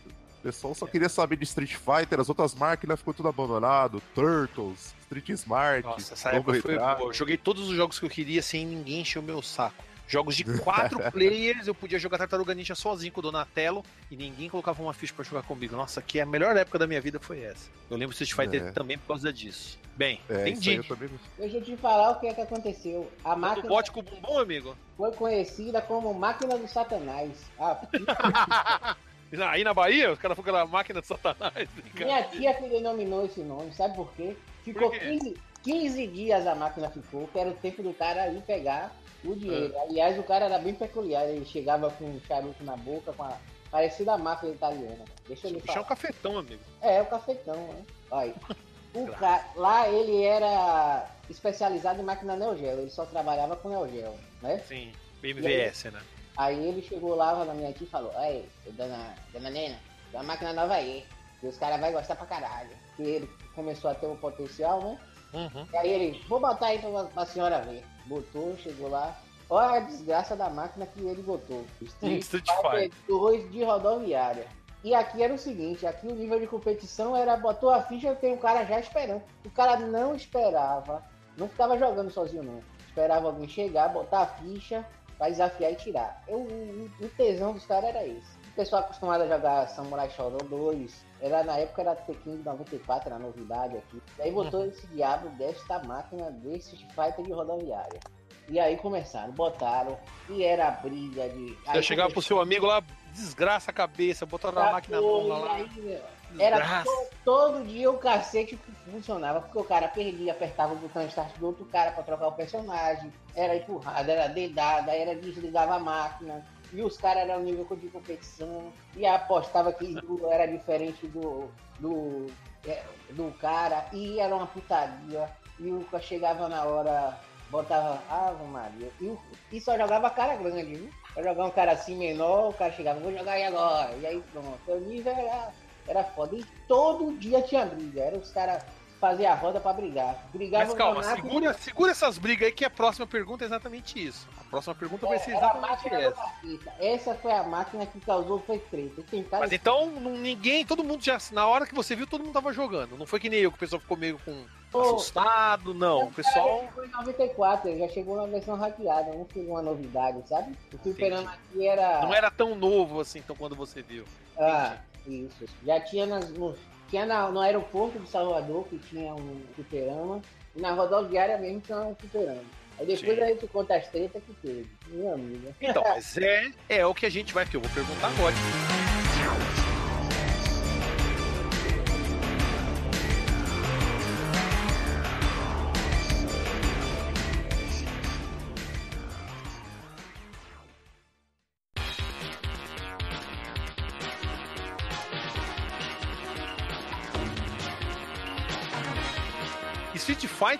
O pessoal só queria saber de Street Fighter, as outras máquinas ficou tudo abandonado, Turtles, Street Smart, Nossa, essa época foi boa. Eu joguei todos os jogos que eu queria sem ninguém encher o meu saco. Jogos de quatro players, eu podia jogar Tartaruga Ninja sozinho com o Donatello e ninguém colocava uma ficha pra jogar comigo. Nossa, que a melhor época da minha vida foi essa. Eu lembro Street Fighter É. também por causa disso. Bem, É, entendi. eu também Deixa eu te falar o que é que aconteceu. A O máquina bote com o bumbum, amigo? foi conhecida como máquina do satanás. Ah, Aí na Bahia, os caras foram aquela máquina de satanás. minha tia que denominou esse nome, sabe por quê? Ficou Por quê? 15, 15 dias a máquina ficou, que era o tempo do cara ir pegar o dinheiro. Aliás, o cara era bem peculiar, ele chegava com um charuto na boca, com a parecida a máfia italiana. Deixa eu é falar. cafetão, amigo. É, o cafetão, né? Olha. O ca... Lá ele era especializado em máquina Neo Geo, ele só trabalhava com Neo Geo, né? Sim, BMVS, né? Aí ele chegou lá na minha tia e falou, aí, dona, dona Nena, tem uma máquina nova aí, que os caras vão gostar pra caralho. Que ele começou a ter um potencial, né? Uhum. E aí ele, vou botar aí pra, pra senhora ver. Botou, chegou lá. Olha a desgraça da máquina que ele botou. Street, Street Fighter 2 de rodoviária. E aqui era o seguinte, aqui o nível de competição era, botou a ficha tem um cara já esperando. O cara não esperava, não ficava jogando sozinho não. Esperava alguém chegar, botar a ficha, pra desafiar e tirar. Eu, o, o tesão dos caras era esse. O pessoal acostumado a jogar Samurai Shodown 2, era, na época era Tekken 94, era novidade aqui. E aí botou esse diabo desta máquina desse Fighter de rodoviária. E aí começaram, botaram, e era briga de. Você chegava pro seu amigo lá, desgraça a cabeça, botaram na máquina Pô, nova e lá. aí, Era Desgraça. to- todo dia o cacete funcionava, porque o cara perdia, apertava o botão start do outro cara pra trocar o personagem, era empurrada, era dedada, era desligava a máquina, e os caras eram nível de competição, e apostava que era diferente do, do, é, do cara, e era uma putaria, e o cara chegava na hora, botava, Ave Maria, e, e só jogava cara grande, viu? Pra jogar um cara assim menor, o cara chegava, vou jogar aí agora, e aí pronto, o nível era era foda. E todo dia tinha briga. Era os caras faziam a roda pra brigar. Brigavam Mas calma, na máquina, segura, segura essas brigas aí que a próxima pergunta é exatamente isso. A próxima pergunta vai ser exatamente essa. Essa foi a máquina que causou foi treta. E Mas então, não- ninguém, todo mundo já, na hora que você viu, todo mundo tava jogando. Não foi que nem eu, que o pessoal ficou meio com Pô, assustado, não. O pessoal. Foi em 94, ele já chegou na versão hackeada, não foi uma novidade, sabe? O fliperama aqui era. Não era tão novo assim, então, quando você viu. Ah, isso. Já tinha nas, no, tinha na- no aeroporto de Salvador, que tinha um fliperama, e na rodoviária mesmo tinha um fliperama. Aí depois Sim. a gente conta as tretas que teve. Meu amigo. Então, mas é, é o que a gente vai, que eu vou perguntar agora.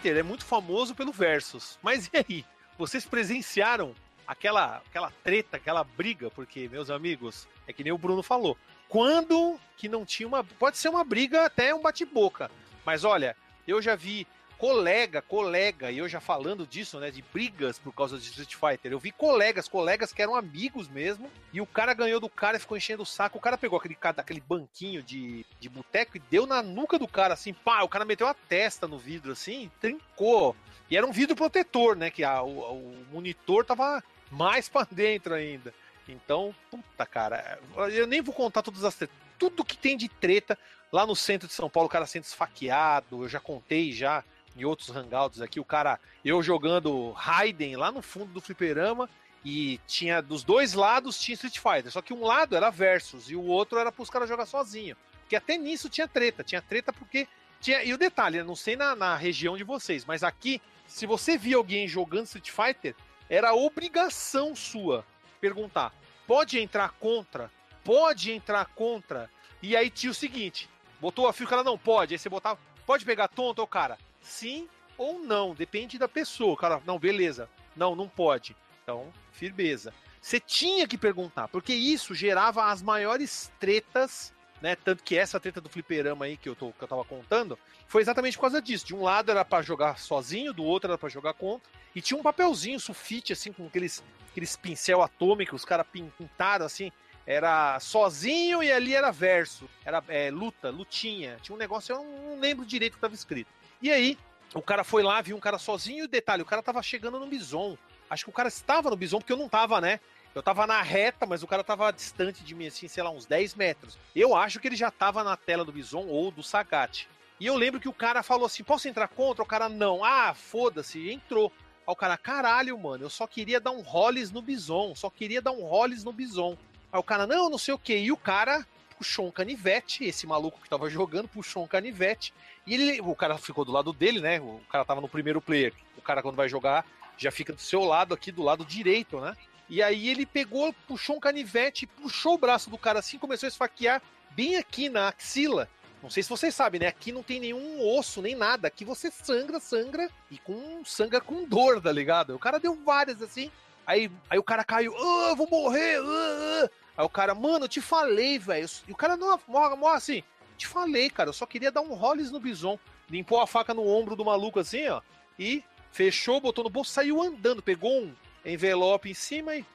Fighter é muito famoso pelo Versus. Mas e aí? Vocês presenciaram aquela, aquela treta, aquela briga? Porque, meus amigos, é que nem o Bruno falou. Quando que não tinha uma. Pode ser uma briga, até um bate-boca. Mas olha, eu já vi colega, colega, e eu já falando disso, né, de brigas por causa de Street Fighter. Eu vi colegas, colegas que eram amigos mesmo, e o cara ganhou do cara e ficou enchendo o saco. O cara pegou aquele, aquele banquinho de, de boteco e deu na nuca do cara, assim, pá, o cara meteu a testa no vidro, assim, trincou. E era um vidro protetor, né, que a- o, o monitor tava mais pra dentro ainda. Então, puta, cara, eu nem vou contar todas as. Tudo que tem de treta lá no centro de São Paulo, o cara sendo esfaqueado, eu já contei já em outros hangouts aqui, o cara, eu jogando Raiden lá no fundo do fliperama E tinha dos dois lados tinha Street Fighter, só que um lado era versus e o outro era pros caras jogar sozinho. Porque até nisso tinha treta, tinha treta porque tinha e o detalhe, eu não sei na, na região de vocês, mas aqui se você via alguém jogando Street Fighter, era obrigação sua perguntar: pode entrar contra? Pode entrar contra? E aí tinha o seguinte: botou a fio, o cara não pode. Aí você botava, pode pegar tonto, o cara, sim ou não, depende da pessoa. Cara, não, beleza, não, não pode. Então, firmeza. Você tinha que perguntar, porque isso gerava as maiores tretas né? Tanto que essa treta do fliperama aí que eu, tô, que eu tava contando foi exatamente por causa disso. De um lado era para jogar sozinho, do outro era para jogar contra. E tinha um papelzinho, sulfite, assim, com aqueles, aqueles pincel atômico, os caras pintaram assim. Era sozinho e ali era verso. Era é, luta, lutinha. Tinha um negócio, eu não lembro direito o que tava escrito. E aí, o cara foi lá, viu um cara sozinho e detalhe, o cara tava chegando no bison. Acho que o cara estava no bison, porque eu não tava, né? Eu tava na reta, mas o cara tava distante de mim, assim, sei lá, uns 10 metros. Eu acho que ele já tava na tela do Bison ou do Sagat. E eu lembro que o cara falou assim: posso entrar contra? O cara, não. Ah, foda-se, entrou. Aí o cara, caralho, mano, eu só queria dar um rolles no Bison, só queria dar um rolles no Bison. Aí o cara, não, não sei o que. E o cara puxou um canivete, esse maluco que tava jogando puxou um canivete. E ele, o cara ficou do lado dele, né? O cara tava no primeiro player. O cara, quando vai jogar, já fica do seu lado aqui, do lado direito, né? E aí ele pegou, puxou um canivete, puxou o braço do cara assim, começou a esfaquear bem aqui na axila. Não sei se vocês sabem, né? Aqui não tem nenhum osso, nem nada. Aqui você sangra, sangra e com sangra com dor, tá ligado? O cara deu várias assim. Aí, aí o cara caiu, ah, vou morrer, ah, ah. Aí o cara, mano, eu te falei, velho. E o cara não morre, assim. Te falei, cara, eu só queria dar um roles no bison. Limpou a faca no ombro do maluco assim, ó. E fechou, botou no bolso, saiu andando, pegou um, envelope em cima e.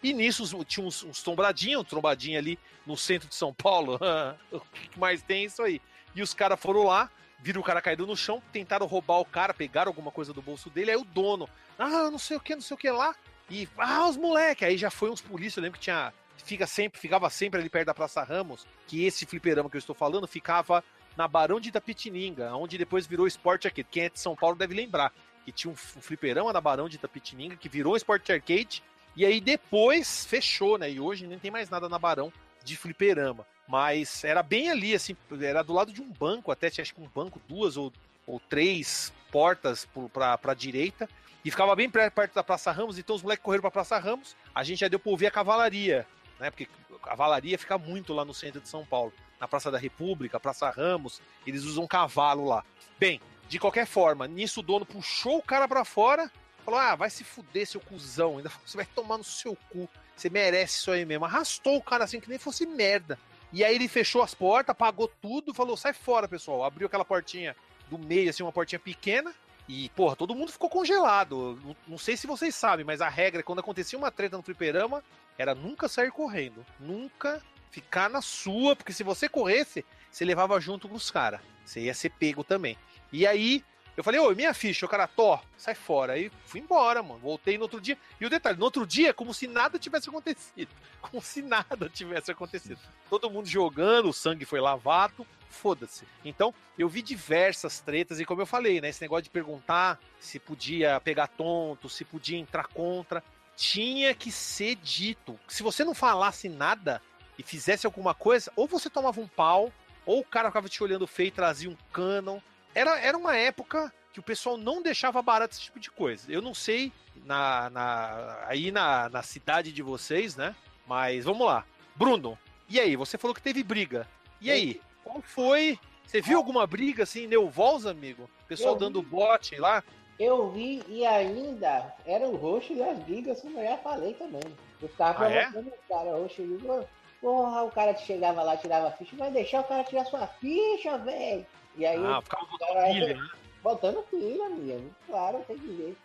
E nisso tinha uns, uns tombradinhos, um trombadinho ali no centro de São Paulo. o que mais tem é isso aí? E os caras foram lá, viram o cara caído no chão, tentaram roubar o cara, pegaram alguma coisa do bolso dele, aí o dono, ah, não sei o que, não sei o que lá. E, ah, os moleque, aí já foi uns polícias, eu lembro que tinha, fica sempre, ficava sempre ali perto da Praça Ramos, que esse fliperama que eu estou falando ficava na Barão de Itapetininga, onde depois virou esporte aqui. Quem é de São Paulo deve lembrar que tinha um, fliperama da Barão de Itapetininga, que virou Sport Arcade, e aí depois fechou, né? E hoje nem tem mais nada na Barão de fliperama. Mas era bem ali, assim, era do lado de um banco, até tinha acho que um banco, duas ou, ou três portas para a direita, e ficava bem perto da Praça Ramos, então os moleques correram para Praça Ramos, a gente já deu para ouvir a cavalaria, né? Porque a cavalaria fica muito lá no centro de São Paulo, na Praça da República, Praça Ramos, eles usam cavalo lá. Bem, de qualquer forma, nisso o dono puxou o cara para fora, falou: Ah, vai se fuder, seu cuzão. Ainda você vai tomar no seu cu. Você merece isso aí mesmo. Arrastou o cara assim que nem fosse merda. E aí ele fechou as portas, apagou tudo, falou: sai fora, pessoal. Abriu aquela portinha do meio, assim, uma portinha pequena. E, porra, todo mundo ficou congelado. Não, não sei se vocês sabem, mas a regra, quando acontecia uma treta no fliperama, era nunca sair correndo. Nunca ficar na sua, porque se você corresse, você levava junto com os caras. Você ia ser pego também. E aí, eu falei, ô, minha ficha, o cara, Tó, sai fora. Aí fui embora, mano. Voltei no outro dia. E o detalhe, no outro dia, como se nada tivesse acontecido. Como se nada tivesse acontecido. Todo mundo jogando, o sangue foi lavado, foda-se. Então, eu vi diversas tretas, e como eu falei, né? Esse negócio de perguntar se podia pegar tonto, se podia entrar contra. Tinha que ser dito. Se você não falasse nada e fizesse alguma coisa, ou você tomava um pau, ou o cara ficava te olhando feio e trazia um canon era, era uma época que o pessoal não deixava barato esse tipo de coisa. Eu não sei na, na, aí na, na cidade de vocês, né? Mas vamos lá. Bruno, e aí? Você falou que teve briga. E aí? Qual foi? Você viu alguma briga assim, Neuvols, amigo? Pessoal dando bote lá? Eu vi e ainda era o roxo e as brigas, como eu já falei também. Eu ficava ah, é? o cara, roxo e Porra, o cara chegava lá, tirava a ficha, vai deixar o cara tirar sua ficha, velho. E aí. Ah, ficava botando pilha, né? Botando pilha, amigo. Claro, tem que ver.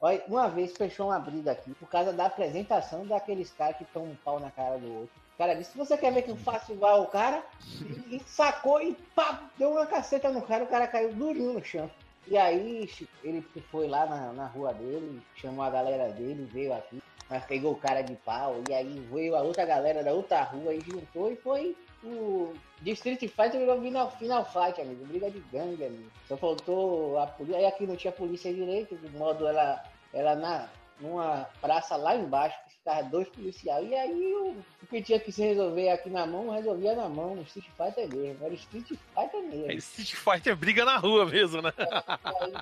Olha, uma vez fechou uma briga aqui por causa da apresentação daqueles caras que estão um pau na cara do outro. Cara disse: se você quer ver que eu faço igual o cara, e, sacou e pá, deu uma caceta no cara, o cara caiu durinho no chão. E aí ele foi lá na, na rua dele, chamou a galera dele, veio aqui, mas pegou o cara de pau, e aí veio a outra galera da outra rua e juntou e foi o de Street Fighter virou final, final Fight, amigo. Briga de gangue, amigo. Só faltou a polícia. Aí aqui não tinha polícia direito, de modo ela, ela na, numa praça lá embaixo, dois policiais. E aí o, o que tinha que se resolver aqui na mão, resolvia na mão. O Street Fighter mesmo. Era Street Fighter mesmo. É Street Fighter briga na rua mesmo, né? Aí,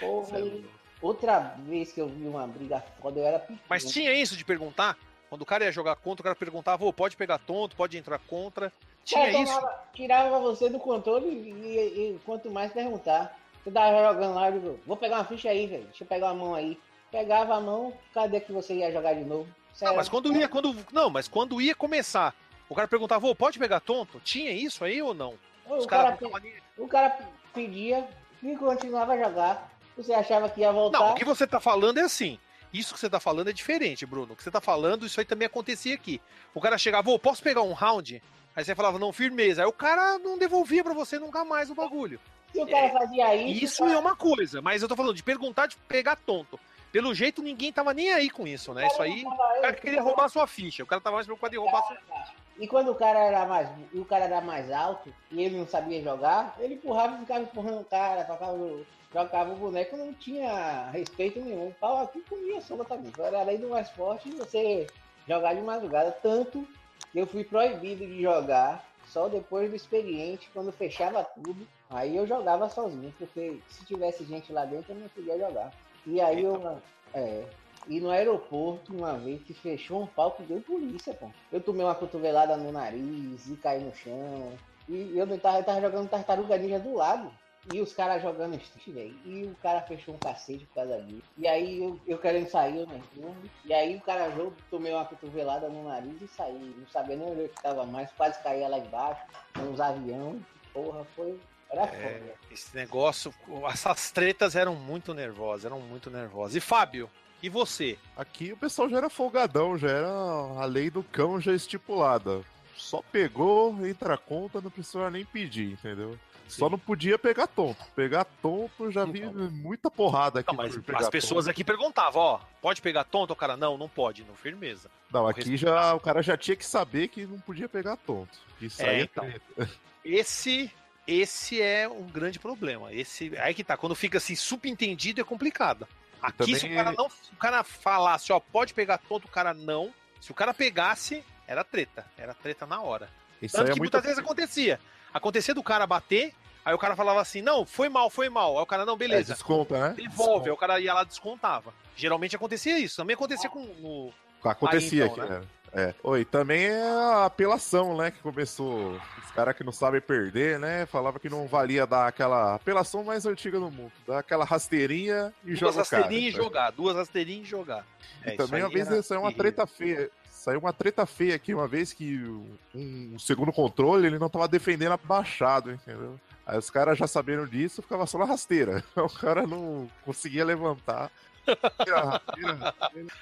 porra, é aí, outra vez que eu vi uma briga foda, eu era pequeno. Mas tinha isso de perguntar? Quando o cara ia jogar contra, o cara perguntava, ô, pode pegar tonto, pode entrar contra. Tinha Cara, isso. tomava- tirava você do controle e, e- e quanto mais perguntar. Você tava jogando lá, eu digo, vou pegar uma ficha aí, velho. Deixa eu pegar a mão aí. Pegava a mão, cadê que você ia jogar de novo? Não, mas quando ia, quando. Não, mas quando ia começar, o cara perguntava, pode pegar tonto? Tinha isso aí ou não? Os o, cara, pe- nem- o cara pedia e continuava a jogar. Você achava que ia voltar? Não, o que você tá falando é assim. Isso que você tá falando é diferente, Bruno. O que você tá falando, isso aí também acontecia aqui. O cara chegava, ô, posso pegar um round? Aí você falava, não, firmeza. Aí o cara não devolvia pra você nunca mais o bagulho. Se o cara fazia isso, Isso é uma coisa, mas eu tô falando de perguntar de pegar tonto. Pelo jeito, ninguém tava nem aí com isso, né? Isso aí, o cara queria roubar sua ficha. O cara tava mais preocupado em roubar sua E quando o cara era mais, o cara era mais alto e ele não sabia jogar, ele empurrava e ficava empurrando o cara, tocava, jogava o boneco, não tinha respeito nenhum. O pau aqui comia soltamente. Era a lei do mais forte você jogar de madrugada. Tanto que eu fui proibido de jogar só depois do experiente, quando fechava tudo. Aí eu jogava sozinho, porque se tivesse gente lá dentro eu não podia jogar. E aí eu. É, e no aeroporto, uma vez que fechou um que deu polícia, pô. Eu tomei uma cotovelada no nariz e caí no chão. E eu tava, eu tava jogando tartaruga ninja do lado. E os caras jogando street, velho. E o cara fechou um cacete por causa disso. E aí eu, eu querendo sair, eu não. E aí o cara jogou, tomei uma cotovelada no nariz e saí. Não sabia nem onde eu tava mais. Quase caía lá embaixo. Uns aviões. Porra, foi. Era É, foda. esse negócio, essas tretas eram muito nervosas, eram muito nervosas. E Fábio, e você? Aqui o pessoal já era folgadão, já era a lei do cão já estipulada. Só pegou, entra a conta, não precisa nem pedir, entendeu? Só não podia pegar tonto. Pegar tonto, já vi Então. muita porrada aqui. Não, mas por pegar as pessoas tonto. aqui perguntavam, ó, pode pegar tonto? O cara, não, não pode, não, firmeza. Não, aqui já o cara já tinha que saber que não podia pegar tonto. Isso É, aí é então. treta. Esse, esse é um grande problema. Esse, aí que tá, quando fica assim, subentendido é complicado. Aqui, também se o cara é- não, se o cara falasse, ó, pode pegar tonto, o cara não. Se o cara pegasse, era treta, era treta na hora. Isso Tanto é que muitas vezes acontecia. Acontecia do cara bater, aí o cara falava assim, não, foi mal, foi mal. Aí o cara, não, É, beleza. desconta, né? Devolve, aí o cara ia lá descontava. Geralmente acontecia isso. Também acontecia com no, Acontecia Aí, então, aqui, né? É. Oi, também é a apelação, né? Que começou. Os caras que não sabem perder, né? Falava que não valia dar aquela apelação mais antiga do mundo. Dar aquela rasteirinha e duas jogar o cara. rasteirinhas e jogar. Duas rasteirinhas e jogar. E É, isso também uma vez era saiu uma treta feia. Saiu uma treta feia aqui uma vez que um, um segundo controle ele não tava defendendo abaixado, entendeu? Aí os caras já sabendo disso, ficava só na rasteira. O cara não conseguia levantar. Tira.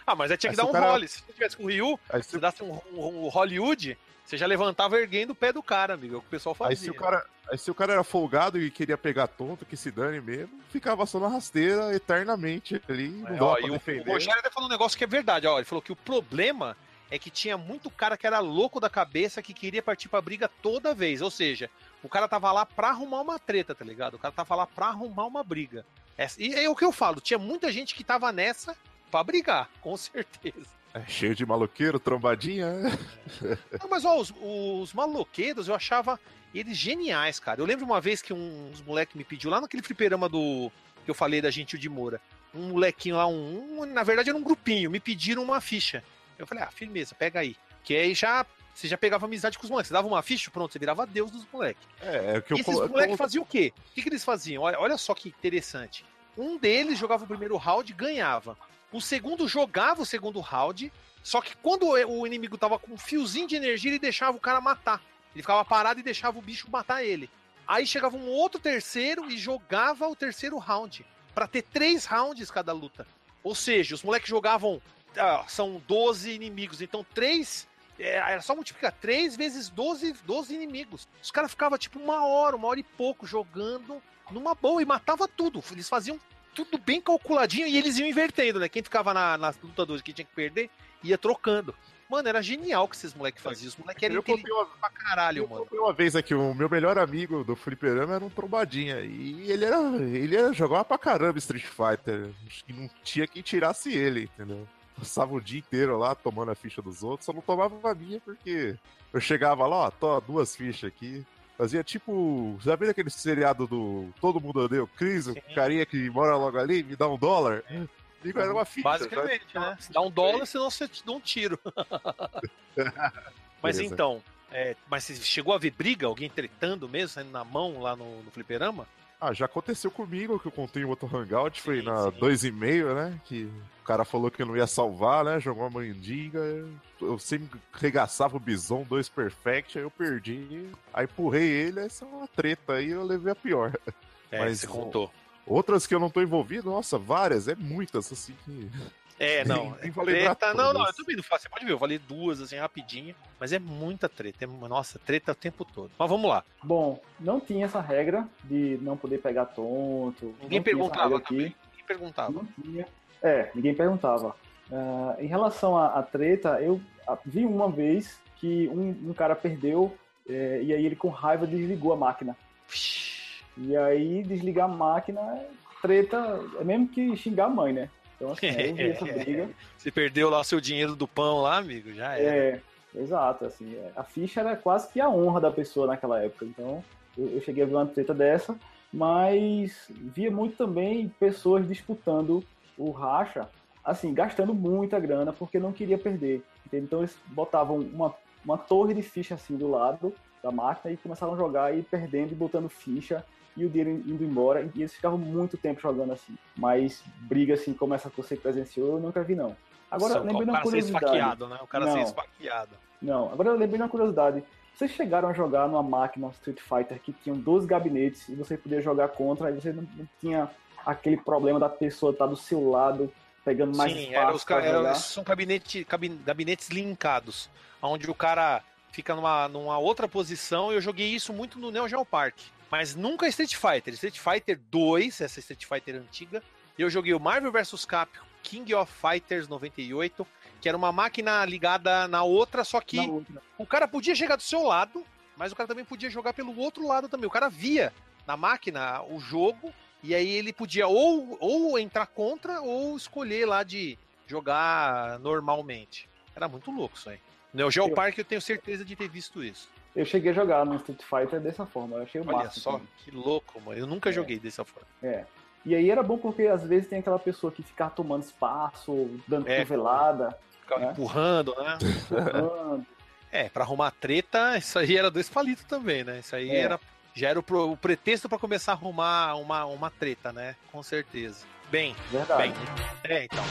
Ah, mas aí tinha que Aí dar um cara- role. Se você tivesse com o Ryu, Aí se se, dasse um, um- um Hollywood, você já levantava erguendo o pé do cara, amigo. É o que o pessoal fazia. aí se o cara. Aí se o cara era folgado e queria pegar tonto, que se dane mesmo, ficava só na rasteira eternamente ali. Não É, ó, e o, o. Rogério até falou um negócio que é verdade. Ó, ele falou que o problema é que tinha muito cara que era louco da cabeça que queria partir pra briga toda vez. Ou seja, o cara tava lá pra arrumar uma treta, tá ligado? O cara tava lá pra arrumar uma briga. E é o que eu falo, tinha muita gente que tava nessa pra brigar, com certeza. É, cheio de maloqueiro, trombadinha, né? Não, mas ó, os, os maloqueiros eu achava eles geniais, cara. Eu lembro uma vez que um- uns moleques me pediu lá naquele fliperama do. que eu falei da Gentil de Moura. Um molequinho lá, um, um- Na verdade era um grupinho, me pediram uma ficha. Eu falei, ah, firmeza, pega aí. Que aí já. Você já pegava amizade com os moleques. Você dava uma ficha, pronto, você virava Deus dos moleques. É, é o que eu E esses moleques faziam o quê? O que, que eles faziam? Olha, olha só que interessante. Um deles jogava o primeiro round e ganhava. O segundo jogava o segundo round, só que quando o inimigo tava com um fiozinho de energia, ele deixava o cara matar. Ele ficava parado e deixava o bicho matar ele. Aí chegava um outro terceiro e jogava o terceiro round. Pra ter três rounds cada luta. Ou seja, os moleques jogavam. ah, são 12 inimigos, então três. É, era só multiplicar 3 vezes 12, 12 inimigos. Os caras ficavam tipo uma hora, uma hora e pouco jogando numa boa e matava tudo. Eles faziam tudo bem calculadinho e eles iam invertendo, né? Quem ficava na, na luta 2 que tinha que perder, ia trocando. Mano, era genial o que esses moleques faziam. Os moleques eram Eu inteligentes uma, pra caralho, eu mano. comprei uma vez aqui, o meu melhor amigo do fliperama era um trombadinha. E ele era. Ele era, jogava pra caramba Street Fighter. Acho que não tinha quem tirasse ele, entendeu? Passava o dia inteiro lá tomando a ficha dos outros, só não tomava a minha porque eu chegava lá, ó, tô duas fichas aqui. Fazia tipo. Já viu aquele seriado do Todo Mundo Odeia o Chris, o carinha que mora logo ali, me dá um dólar? Digo, era uma ficha. Basicamente, né? Se dá um dólar, senão você te dá um tiro. mas então, é, mas você chegou a ver briga? Alguém tretando mesmo, saindo na mão lá no, no fliperama? Ah, já aconteceu comigo, que eu contei em outro hangout, foi Sim, na sim. 2,5, né? Que o cara falou que eu não ia salvar, né? Jogou uma mandinga. Eu sempre regaçava o bison, dois perfect, aí eu perdi. Aí empurrei ele, essa é uma treta aí, eu levei a pior. É, Mas você contou. Outras que eu não tô envolvido, nossa, várias, é muitas, assim que. É, não. Nem- nem lembrar treta, não, não, eu também não faço. Você pode ver, eu falei duas assim rapidinho, mas é muita treta. É, nossa, treta o tempo todo. Mas vamos lá. Bom, não tinha essa regra de não poder pegar tonto. Ninguém perguntava também. Ninguém perguntava. Não tinha. É, ninguém perguntava. Ah, em relação à, à treta, eu ah, vi uma vez que um, um cara perdeu é, e aí ele com raiva desligou a máquina. E aí desligar a máquina, é treta, é mesmo que xingar a mãe, né? Então assim, eu vi essa briga. Você perdeu lá o seu dinheiro do pão lá, amigo? Já era. É, exato, assim, é, a ficha era quase que a honra da pessoa naquela época, então eu, eu cheguei a ver uma treta dessa, mas via muito também pessoas disputando o racha, assim, gastando muita grana porque não queria perder, entende? então eles botavam uma, uma torre de ficha assim do lado da máquina e começavam a jogar e perdendo e botando ficha e o dinheiro indo embora, e eles ficavam muito tempo jogando assim, mas briga assim como essa que você presenciou eu nunca vi não. Agora, Nossa, lembrei de uma cara ser curiosidade. esfaqueado, né? O cara ser Não. esfaqueado. Não, agora eu lembrei de uma curiosidade. Vocês chegaram a jogar numa máquina Street Fighter que tinham 12 gabinetes e você podia jogar contra, e você não, não tinha aquele problema da pessoa estar do seu lado, pegando mais Sim, espaço jogar. são gabinete, gabinetes linkados, onde o cara fica numa, numa outra posição. Eu joguei isso muito no Neo Geo Park, mas nunca Street Fighter. Street Fighter 2, essa Street Fighter antiga. Eu joguei o Marvel vs Capcom King of Fighters 98, que era uma máquina ligada na outra, só que outra. o cara podia chegar do seu lado, mas o cara também podia jogar pelo outro lado também. O cara via na máquina o jogo e aí ele podia ou, ou entrar contra ou escolher lá de jogar normalmente. Era muito louco isso aí. No Neo Geo Eu- Park eu tenho certeza de ter visto isso. Eu cheguei a jogar no Street Fighter dessa forma, eu achei o Olha máximo. só, também. que louco, mano. Eu nunca É. joguei dessa forma. É. E aí era bom porque às vezes tem aquela pessoa que fica tomando espaço, dando É. cotovelada, Ficava É. empurrando, né? empurrando. É, pra arrumar treta, isso aí era dois palitos também, né? Isso aí É. era já era o, pro- o pretexto pra começar a arrumar uma, uma treta, né? Com certeza. Bem, Verdade. Bem, é, então.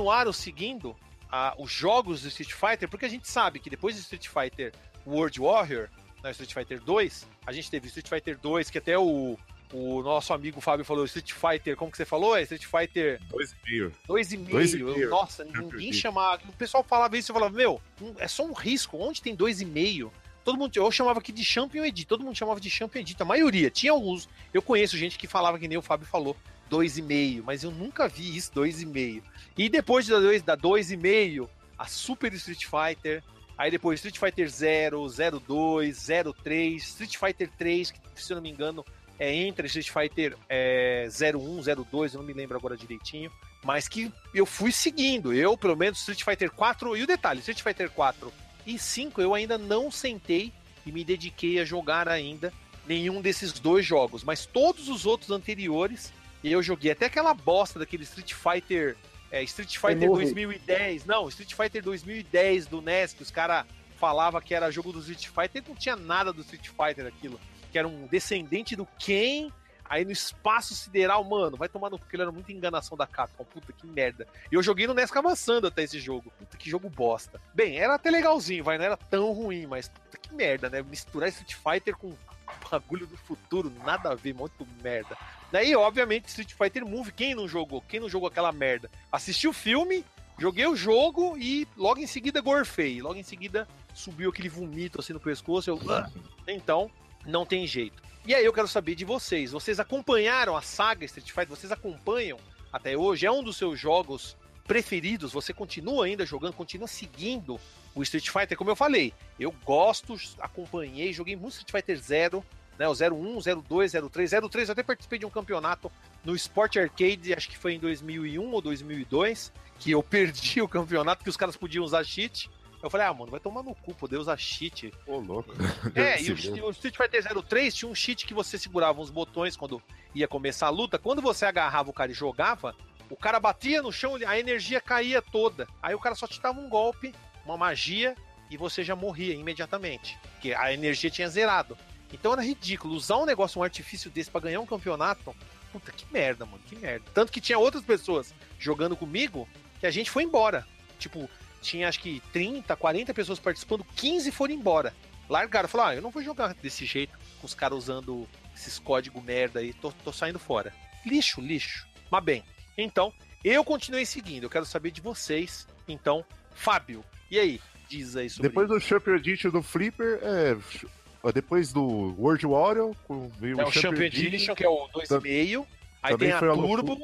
Continuaram seguindo ah, os jogos do Street Fighter, porque a gente sabe que depois do Street Fighter World Warrior, né, Street Fighter 2, a gente teve Street Fighter 2, que até o, o nosso amigo Fábio falou, Street Fighter, como que você falou? É Street Fighter Dois e meio. 2,5. Dois e meio. Nossa, Já ninguém chamava. O pessoal falava isso e falava, meu, um- é só um risco. Onde tem 2,5? Todo mundo, eu chamava aqui de Champion Edit, todo mundo chamava de Champion Edit. A maioria, tinha alguns. Eu conheço gente que falava que nem o Fábio falou, 2,5, mas eu nunca vi isso, 2,5. E depois da 2,5, da 2,5, a Super Street Fighter, aí depois Street Fighter 0, 02, 03, Street Fighter 3, que se eu não me engano é entre Street Fighter é, 01, 02, eu não me lembro agora direitinho, mas que eu fui seguindo. Eu, pelo menos, Street Fighter 4, e o detalhe, Street Fighter 4 e 5 eu ainda não sentei e me dediquei a jogar ainda nenhum desses dois jogos, mas todos os outros anteriores eu joguei. Até aquela bosta daquele Street Fighter. É, Street Fighter Remove. 2010. Não, Street Fighter 2010 do NES, que os caras falavam que era jogo do Street Fighter, não tinha nada do Street Fighter aquilo. Que era um descendente do Ken. Aí no espaço sideral, mano, vai tomar no porque ele era muita enganação da Capcom. Puta que merda. E eu joguei no NES Cavaçando até esse jogo. Puta que jogo bosta. Bem, era até legalzinho, vai, não era tão ruim, mas puta que merda, né? Misturar Street Fighter com bagulho do futuro, nada a ver, muito merda. Daí, obviamente, Street Fighter Move, quem não jogou? Quem não jogou aquela merda? Assisti o filme, joguei o jogo e logo em seguida gorfei. Logo em seguida subiu aquele vomito assim no pescoço. Eu... Ah! Então, não tem jeito. E aí eu quero saber de vocês. Vocês acompanharam a saga Street Fighter? Vocês acompanham até hoje? É um dos seus jogos preferidos? Você continua ainda jogando? Continua seguindo o Street Fighter? Como eu falei, eu gosto, acompanhei, joguei muito Street Fighter Zero, né? O 01, 02, 03, 03. Eu até participei de um campeonato no Sport Arcade, acho que foi em 2001 ou 2002, que eu perdi o campeonato, que os caras podiam usar cheat. Eu falei, ah, mano, vai tomar no cu, poder usar cheat. Ô, louco. É, e o, o, Street Fighter 03 tinha um cheat que você segurava uns botões quando ia começar a luta. Quando você agarrava o cara e jogava, o cara batia no chão, a energia caía toda. Aí o cara só te dava um golpe, uma magia, e você já morria imediatamente. Porque a energia tinha zerado. Então era ridículo. Usar um negócio, um artifício desse para ganhar um campeonato. Puta, que merda, mano, que merda. Tanto que tinha outras pessoas jogando comigo que a gente foi embora. Tipo, tinha acho que 30, 40 pessoas participando, 15 foram embora. Largaram, falaram, ah, eu não vou jogar desse jeito, com os caras usando esses códigos merda aí, tô, tô saindo fora. Lixo, lixo. Mas bem, então, eu continuei seguindo, eu quero saber de vocês. Então, Fábio, e aí? Diz aí sobre Depois do Champion Edition do Flipper, é, depois do World Warrior, veio é o Champion Edition, que é o 2,5. Aí tem a Turbo.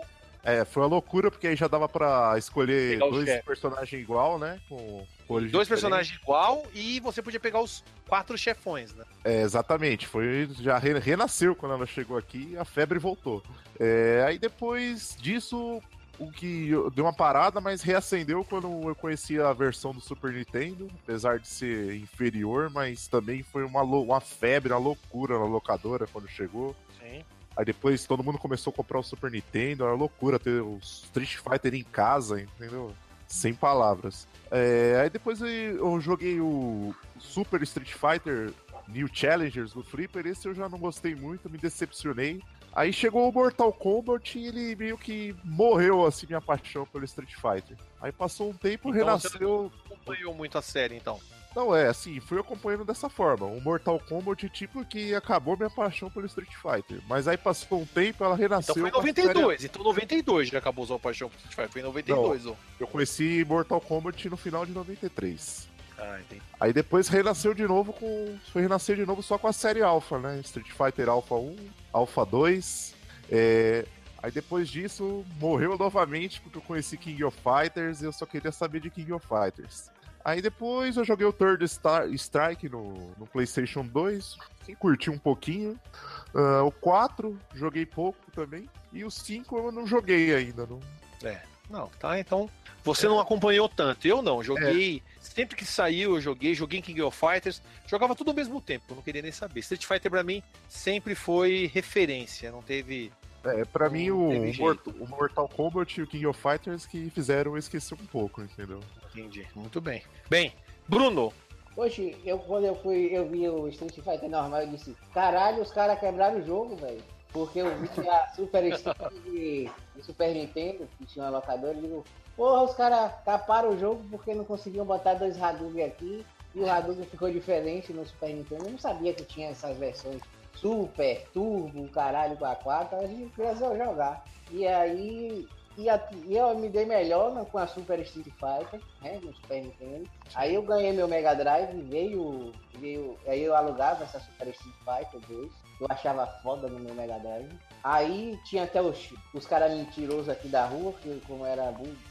É, foi uma loucura, porque aí já dava pra escolher dois personagens igual, né? Com dois personagens igual e você podia pegar os quatro chefões, né? É, exatamente. Foi, já renasceu quando ela chegou aqui a febre voltou. É, aí depois disso, o que deu uma parada, mas reacendeu quando eu conheci a versão do Super Nintendo, apesar de ser inferior, mas também foi uma, uma febre, uma loucura na locadora quando chegou. Sim. Aí depois todo mundo começou a comprar o Super Nintendo, era loucura ter o Street Fighter em casa, entendeu? Sem palavras. É, aí depois eu joguei o Super Street Fighter New Challengers do Flipper, esse eu já não gostei muito, me decepcionei. Aí chegou o Mortal Kombat e ele meio que morreu, assim, minha paixão pelo Street Fighter. Aí passou um tempo, então, renasceu. Você não acompanhou muito a série, então. Não, é, assim, fui acompanhando dessa forma. O Mortal Kombat, tipo, que acabou minha paixão pelo Street Fighter. Mas aí passou um tempo, ela renasceu. Então foi em 92, série... então 92 já acabou sua paixão pelo Street Fighter. Foi em 92, Não, ó. Eu conheci Mortal Kombat no final de 93. Ah, entendi. Aí depois renasceu de novo com. Foi renascer de novo só com a série Alpha, né? Street Fighter Alpha 1, Alpha 2. É... Aí depois disso, morreu novamente porque eu conheci King of Fighters e eu só queria saber de King of Fighters. Aí depois eu joguei o Third Star Strike no, no PlayStation 2, que curti um pouquinho. Uh, o 4 joguei pouco também. E o 5 eu não joguei ainda. Não... É, não, tá. Então você é. não acompanhou tanto. Eu não, joguei. É. Sempre que saiu, eu joguei, joguei em King of Fighters, jogava tudo ao mesmo tempo, eu não queria nem saber. Street Fighter pra mim sempre foi referência, não teve é, pra mim o, o, Mortal Kombat e o King of Fighters que fizeram eu esquecer um pouco, entendeu? Entendi. Muito bem. Bem, Bruno. Hoje, eu, quando eu fui, eu vi o Street Fighter normal, eu disse, caralho, os caras quebraram o jogo, velho. Porque eu vi a Super Street de, de Super Nintendo, que tinha uma locadora, e digo, porra, os caras caparam o jogo porque não conseguiam botar dois Hadouken aqui. E o Hadouken ficou diferente no Super Nintendo. Eu não sabia que tinha essas versões Super, Turbo, caralho, com a 4, a gente precisou jogar. E aí e, a, e eu me dei melhor com a Super Street Fighter, né, no Super Nintendo. Aí eu ganhei meu Mega Drive, veio, veio aí eu alugava essa Super Street Fighter 2. Eu achava foda no meu Mega Drive. Aí tinha até os, os caras mentirosos aqui da rua, que como era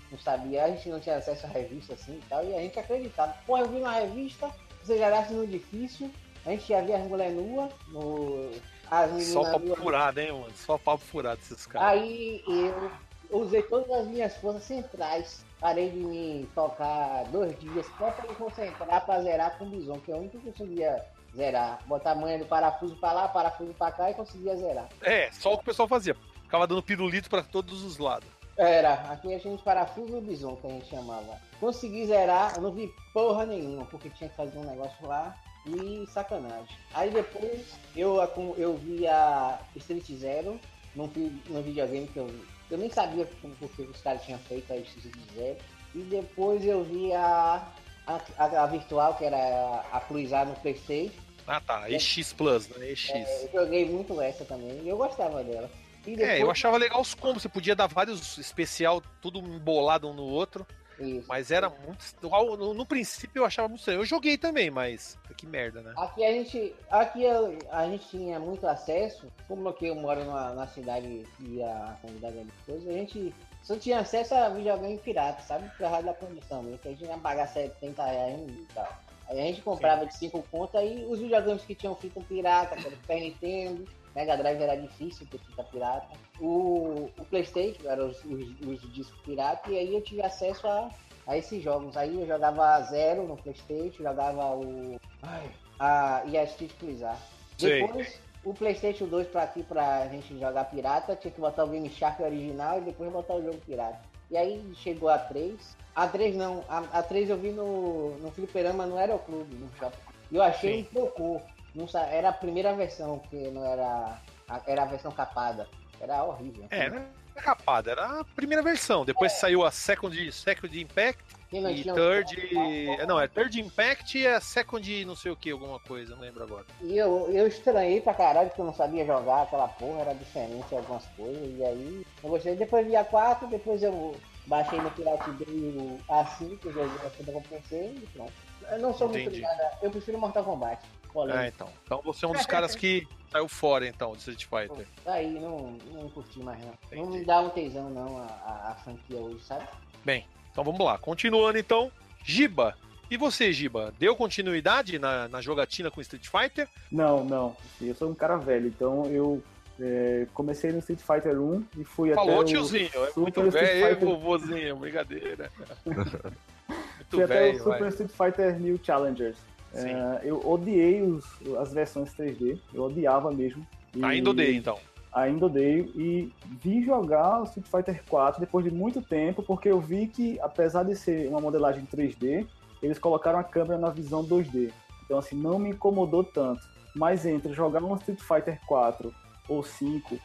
não sabia, a gente não tinha acesso à revista assim e tal, e a gente acreditava. Pô, eu vi uma revista, você já no difícil, a gente já via as mulheres nuas, no, as Só papo furado, hein, mano? Só papo furado esses caras. Aí eu usei todas as minhas forças centrais. Parei de me tocar dois dias só pra me concentrar pra zerar com o Bison, que é o único que conseguia zerar. Botar a manha do parafuso pra lá, parafuso pra cá e conseguia zerar. É, só o que o pessoal fazia. Ficava dando pirulito pra todos os lados. Era, aqui a gente parafuso bison que a gente chamava. Consegui zerar, eu não vi porra nenhuma, porque tinha que fazer um negócio lá. e sacanagem. Aí depois eu, eu vi a Street Zero num, num videogame que eu, eu nem sabia porque os caras tinham feito a Street Zero. E depois eu vi a, a, a, a virtual, que era a cruzar no Playstation. Ah tá, EX Plus, né? EX. É, eu joguei muito essa também, e eu gostava dela. Depois... É, eu achava legal os combos, você podia dar vários especial, tudo embolado um no outro. Isso. Mas era muito. No, no, princípio eu achava muito estranho. Eu joguei também, mas. Que merda, né? Aqui a gente. Aqui a, a gente tinha muito acesso. Como aqui eu moro na, na cidade e a comunidade é coisa, a gente só tinha acesso a videogame pirata, sabe? Por causa da condição mesmo. Que a gente ia pagar 70 reais e tal. Aí a gente comprava Sim. de 5 contas e os videogames que tinham fita pirata, era Super Nintendo, Mega Drive era difícil ter fita pirata. O, o Playstation era os, os, os, discos pirata e aí eu tive acesso a, a esses jogos. Aí eu jogava Zero no Playstation, jogava o. Ai, a, e a Street Cruzar. Depois, o Playstation 2 pra aqui, pra gente jogar pirata, tinha que botar o Game Shark original e depois botar o jogo pirata. E aí chegou a 3. A 3 não, a, a 3 eu vi no, no Fliperama, no Aeroclube, no shopping. E eu achei Sim. um pouco não, era a primeira versão, que não era. Era a versão capada. Era horrível. É, não era capada, era a primeira versão. Depois é. saiu a Second, Second Impact. E Third. Um... Não, é Third Impact e a Second não sei o que, alguma coisa, não lembro agora. E eu, eu estranhei pra caralho porque eu não sabia jogar aquela porra, era diferente algumas coisas. E aí eu gostei. Depois vi a 4, depois eu baixei no Pirate Bay a 5, joguei a segunda com PC e pronto. Eu não sou Entendi. muito ligado, eu prefiro Mortal Kombat. Ah, então. Então você é um dos caras que saiu fora, então, do Street Fighter. Aí, não, não curti mais, não. Entendi. Não me dá um tesão, não, a, a, a franquia hoje, sabe? Bem, então vamos lá. Continuando, então. Giba, e você, Giba, deu continuidade na, na jogatina com Street Fighter? Não, não. Eu sou um cara velho, então eu é, comecei no Street Fighter 1 e fui Falou, até. Falou, tiozinho, é muito velho, Fighter... vovozinho, brincadeira. muito fui velho, até o Super vai. Street Fighter New Challengers. É, eu odiei os, as versões 3D, eu odiava mesmo. E... Ainda odeio, então ainda odeio e vi jogar o Street Fighter 4 depois de muito tempo, porque eu vi que, apesar de ser uma modelagem 3D, eles colocaram a câmera na visão 2D. Então, assim, não me incomodou tanto. Mas entre jogar um Street Fighter 4 ou 5,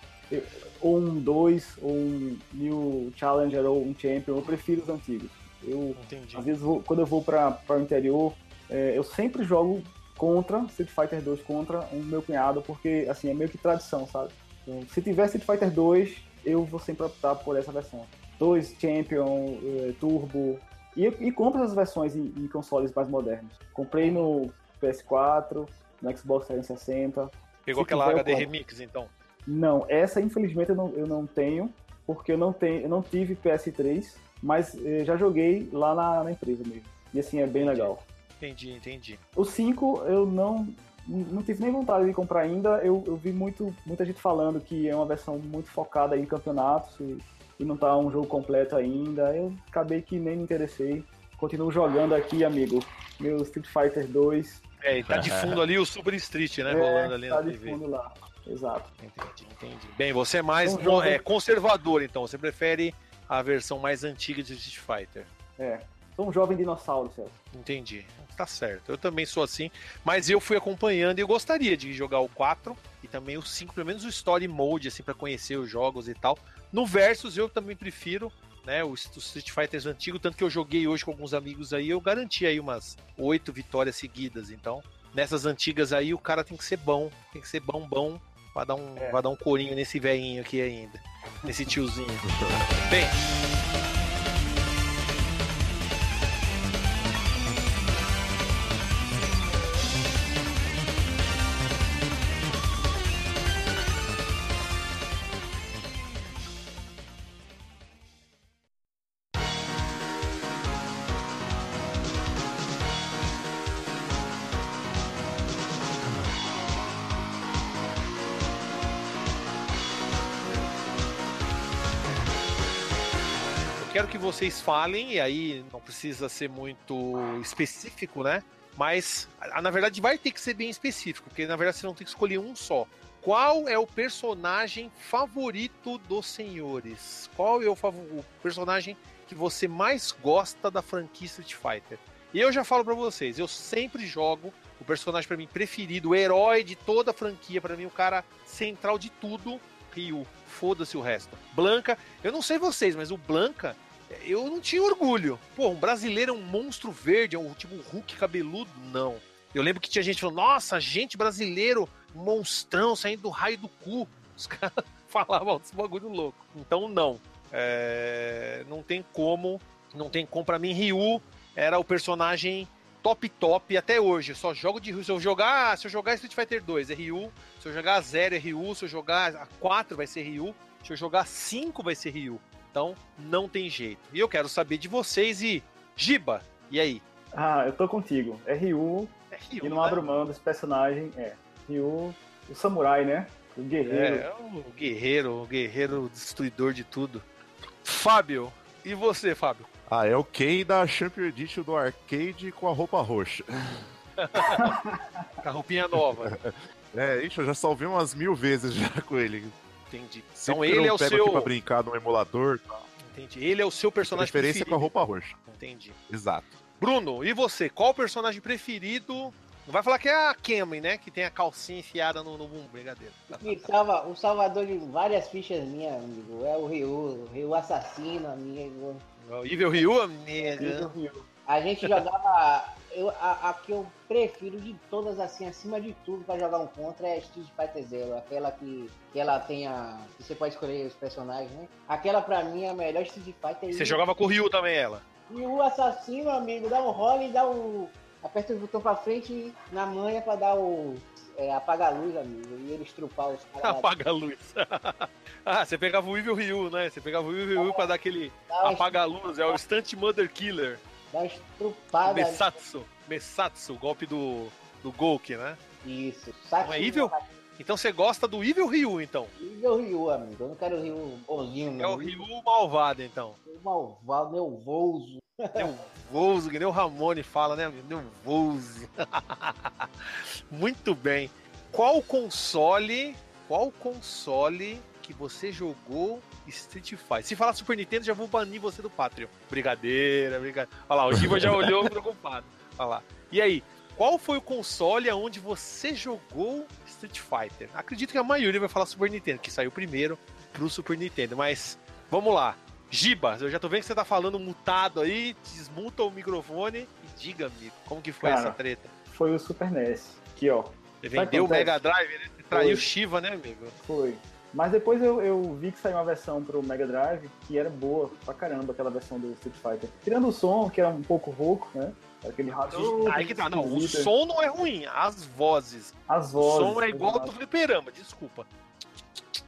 ou um 2, ou um New Challenger, ou um Champion, eu prefiro os antigos. Eu, Entendi. às vezes, vou, quando eu vou para o interior, é, eu sempre jogo contra Street Fighter 2 contra o meu cunhado, porque assim, é meio que tradição, sabe? Então, se tiver Street Fighter 2, eu vou sempre optar por essa versão. 2, Champion, é, Turbo. E, e compro essas versões em, em, consoles mais modernos. Comprei no PS4, no Xbox 360. Pegou aquela HD Remix, então? Não, essa infelizmente eu não, eu não tenho, porque eu não, tenho, eu não tive PS3, mas eh, já joguei lá na, na empresa mesmo. E assim, é bem legal. Entendi, entendi. O 5 eu não não tive nem vontade de comprar ainda. Eu, eu vi muito, muita gente falando que é uma versão muito focada em campeonatos e, e não tá um jogo completo ainda. Eu acabei que nem me interessei. Continuo jogando aqui, amigo. Meu Street Fighter 2. É, e tá de fundo ali o Super Street, né? É, rolando ali tá na de TV. fundo lá. Exato. Entendi, entendi. Bem, você é mais um é, conservador, então. Você prefere a versão mais antiga de Street Fighter. É. Sou um jovem dinossauro, Celso. Entendi. Tá certo. Eu também sou assim. Mas eu fui acompanhando e eu gostaria de jogar o 4 e também o 5, pelo menos o Story Mode, assim, para conhecer os jogos e tal. No Versus eu também prefiro né, o Street Fighter antigo, tanto que eu joguei hoje com alguns amigos aí, eu garanti aí umas oito vitórias seguidas. Então, nessas antigas aí, o cara tem que ser bom, tem que ser bom, bom, pra dar um, é. dar um corinho nesse velhinho aqui ainda, nesse tiozinho. Bem. Vocês falem, e aí não precisa ser muito específico, né? Mas, na verdade, vai ter que ser bem específico, porque na verdade você não tem que escolher um só. Qual é o personagem favorito dos senhores? Qual é o, o personagem que você mais gosta da franquia Street Fighter? E eu já falo para vocês, eu sempre jogo o personagem para mim preferido, o herói de toda a franquia, para mim o cara central de tudo, Ryu. Foda-se o resto. Blanca, eu não sei vocês, mas o Blanca, eu não tinha orgulho. Pô, um brasileiro é um monstro verde, é um tipo um Hulk cabeludo? Não. Eu lembro que tinha gente falando, nossa, gente brasileiro, monstrão saindo do raio do cu. Os caras falavam desse bagulho louco. Então, não. É... Não tem como. Não tem como. Pra mim, Ryu era o personagem top top até hoje. Eu só jogo de Ryu. Se eu jogar, se eu jogar Street Fighter 2 é Ryu, se eu jogar 0 é Ryu, se eu jogar a 4 vai ser Ryu, se eu jogar 5 vai ser Ryu. Então não tem jeito. E eu quero saber de vocês e Giba, e aí? Ah, eu tô contigo. É Ryu. É Ryu e não né? abro mão desse personagem. É Ryu, o samurai, né? O guerreiro. É, o guerreiro, o guerreiro destruidor de tudo. Fábio, e você, Fábio? Ah, é o Ken da Champion Edition do arcade com a roupa roxa. com a roupinha nova. É, isso, eu já salvei umas mil vezes já com ele. Entendi. Então ele é o seu. Aqui pra brincar no emulador. Tá? Entendi. Ele é o seu personagem preferência preferido. com a roupa roxa. Entendi. Exato. Bruno, e você? Qual o personagem preferido? Não vai falar que é a Kemi, né? Que tem a calcinha enfiada no, no bumbum, brigadeiro. Me salva, o salvador de várias fichas minhas, amigo. É o Ryu, o Ryu assassino, amigo. O Evil Ryu, amigo. A gente jogava. Eu, a, a, que eu prefiro de todas, assim, acima de tudo, pra jogar um contra é Street Fighter Zero. Aquela que, que ela tem a. que você pode escolher os personagens, né? Aquela pra mim é a melhor Street Fighter. Você jogava com o Ryu também, ela? E o assassino, amigo, dá um role e dá o. Aperta o botão pra frente na manha pra dar o. É, apagar a luz, amigo. E ele estrupar os caras. Apaga a luz. ah, você pegava o Evil Ryu, né? Você pegava o Evil Ryu pra dar aquele apaga a luz. É o Stunt Mother Killer. Dá estrupada. Messatsu. Messatsu, golpe do, do Golki, né? Isso. Não é Evil? Então você gosta do Evil Ryu, então? Evil Ryu, amigo. Eu não quero o Ryu bonzinho, não. É o Ryu malvado, então. O malvado, nervoso. Nervoso, que nem o Ramone fala, né? Nervoso. Muito bem. Qual console, qual console que você jogou Street Fighter? Se falar Super Nintendo, já vou banir você do Patreon. Brigadeira, brigadeira. Olha lá, o Giva já olhou preocupado. Olha lá. E aí, qual foi o console onde você jogou Street Fighter? Acredito que a maioria vai falar Super Nintendo, que saiu primeiro pro Super Nintendo, mas vamos lá. Giba, eu já tô vendo que você tá falando mutado aí, desmuta o microfone e diga, amigo, como que foi Cara, essa treta? Foi o Super NES. Aqui, ó. Você vendeu o Mega Drive, né? Você traiu o Shiva, né, amigo? Foi. Mas depois eu, eu, vi que saiu uma versão pro Mega Drive que era boa pra caramba, aquela versão do Street Fighter. Tirando o som, que era um pouco rouco, né? Aquele rádio. Aí que tá, não, o som não é ruim, as vozes. As vozes. O som é igual ao do fliperama, desculpa.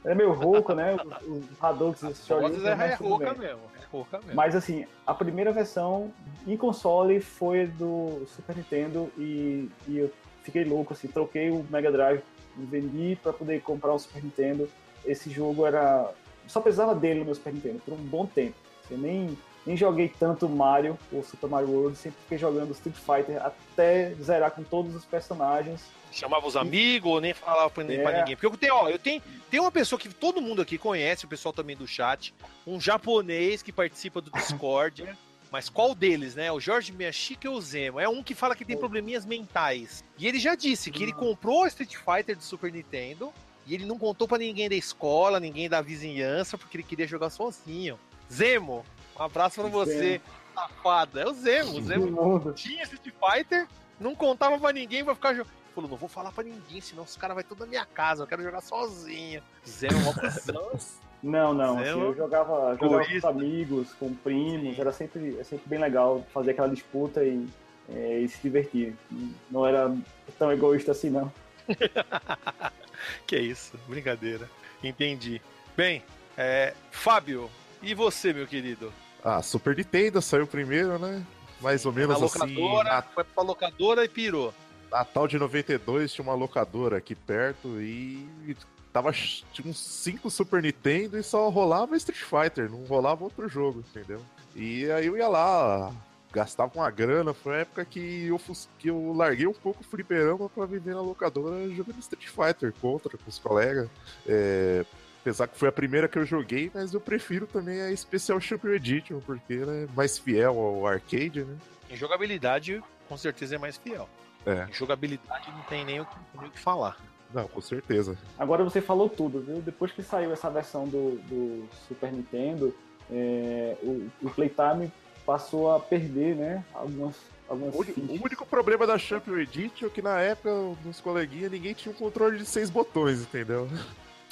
É meio rouco, né? Os Hadoukens, esses joguinhos. É, é rouca mesmo, é rouca mesmo. Mas assim, a primeira versão em console foi do Super Nintendo e, e eu fiquei louco, assim, troquei o Mega Drive, vendi para poder comprar o Super Nintendo. Esse jogo era. Só precisava dele no meu Super Nintendo por um bom tempo. Eu nem, nem joguei tanto Mario ou Super Mario World, sempre fiquei jogando Street Fighter até zerar com todos os personagens chamava os amigos ou nem falava pra, é. pra ninguém. Porque eu tenho, ó, eu tenho, tem uma pessoa que todo mundo aqui conhece, o pessoal também do chat, um japonês que participa do Discord. Mas qual deles, né? O Jorge Miyashiki ou o Zemo? É um que fala que tem probleminhas mentais. E ele já disse que ele comprou o Street Fighter do Super Nintendo e ele não contou para ninguém da escola, ninguém da vizinhança, porque ele queria jogar sozinho. Zemo, um abraço para você, safada. É o Zemo. O Zemo tinha Street Fighter, não contava para ninguém, vai ficar jogando falou, não vou falar pra ninguém, senão os caras vão tudo na minha casa, eu quero jogar sozinho. Zero uma. Não, não, assim, eu jogava, jogava com amigos, com primos, era sempre, é sempre bem legal fazer aquela disputa e, é, e se divertir. Não era tão egoísta assim, não. que isso, brincadeira. Entendi. Bem, é, Fábio, e você, meu querido? Ah, Super Nintendo saiu primeiro, né? Mais ou menos na assim. Locadora, na... Foi pra locadora e pirou. Natal de 92 tinha uma locadora aqui perto e tava tinha uns 5 Super Nintendo e só rolava Street Fighter, não rolava outro jogo, entendeu? E aí eu ia lá, gastava uma grana, foi a época que eu, que eu larguei um pouco o fliperama pra viver na locadora jogando Street Fighter contra com os colegas. É, apesar que foi a primeira que eu joguei, mas eu prefiro também a Special Champion Edition, porque ela é mais fiel ao arcade, né? Em jogabilidade, com certeza é mais fiel. É. Jogabilidade não tem nem o que, nem o que falar. Não, com certeza. Agora você falou tudo, viu? Depois que saiu essa versão do, do Super Nintendo, é, o, o Playtime passou a perder, né? Algumas, algumas O, o único problema da Champion Edition é que na época, nos coleguinhas, ninguém tinha um controle de seis botões, entendeu?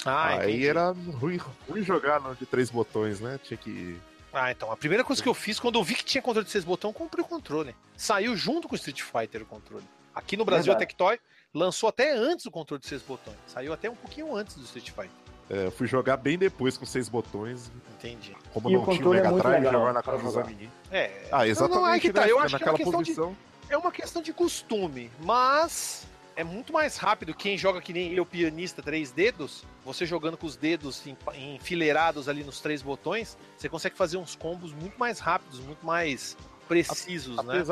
Ah, Aí entendi. era ruim, ruim jogar no de três botões, né? Tinha que. Ah, então. A primeira coisa que eu fiz quando eu vi que tinha controle de seis botões, eu comprei o controle. Saiu junto com o Street Fighter o controle. Aqui no Brasil Verdade. a Tectoy lançou até antes o controle de seis botões. Saiu até um pouquinho antes do Street Fighter. É, eu fui jogar bem depois com seis botões. Entendi. Como E o não tinha o controle é Mega muito Drive, jogava na casa dos jogar. amiguinhos. É. Ah, exatamente. Não, não, é que tá. né? Eu Fica acho que é uma questão de- posição. É uma questão de costume, mas é muito mais rápido quem joga que nem eu, pianista, três dedos. Você jogando com os dedos em- enfileirados ali nos três botões, você consegue fazer uns combos muito mais rápidos, muito mais precisos, né?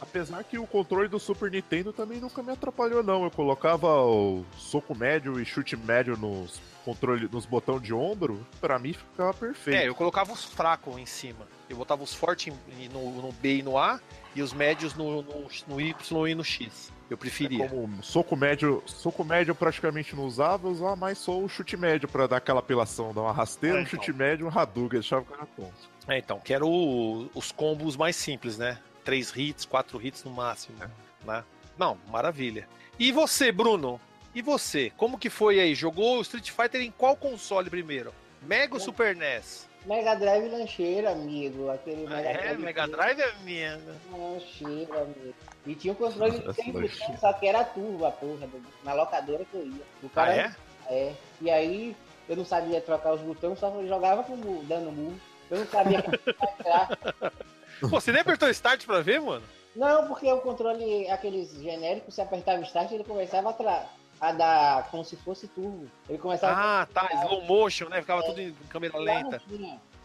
Apesar, que o controle do Super Nintendo também nunca me atrapalhou, não. Eu colocava o soco médio e chute médio nos controle, nos botões de ombro, pra mim ficava perfeito. É, eu colocava os fracos em cima. Eu botava os fortes no, no B e no A e os médios no, no, no Y e no X. Eu preferia. É Como soco médio, soco médio eu praticamente não usava, eu usava mais só o chute médio pra dar aquela apelação, dar uma rasteira, É, um então. chute médio, um Hadouken, deixava o cara tonto. É, então, quero o- os combos mais simples, né? Três hits, quatro hits no máximo, né? Não, maravilha. E você, Bruno? E você? Como que foi aí? Jogou o Street Fighter em qual console primeiro? Mega ou Super NES? Mega Drive lancheira, amigo. Aquele Ah, Mega é, Drive. Mega Drive é minha. Lancheira, amigo. E tinha um controle de Nossa, 100%, lancheira. só que era turbo a porra, do- na locadora que eu ia. O Ah, cara, é? é. E aí, eu não sabia trocar os botões, só jogava com o- dando murro. Eu não sabia como entrar. Pô, você nem apertou Start pra ver, mano? Não, porque o controle, aqueles genéricos, você apertava start, ele começava a, a dar como se fosse turbo. Ele começava Ah, tá. Slow motion, né? Ficava tudo em câmera lenta.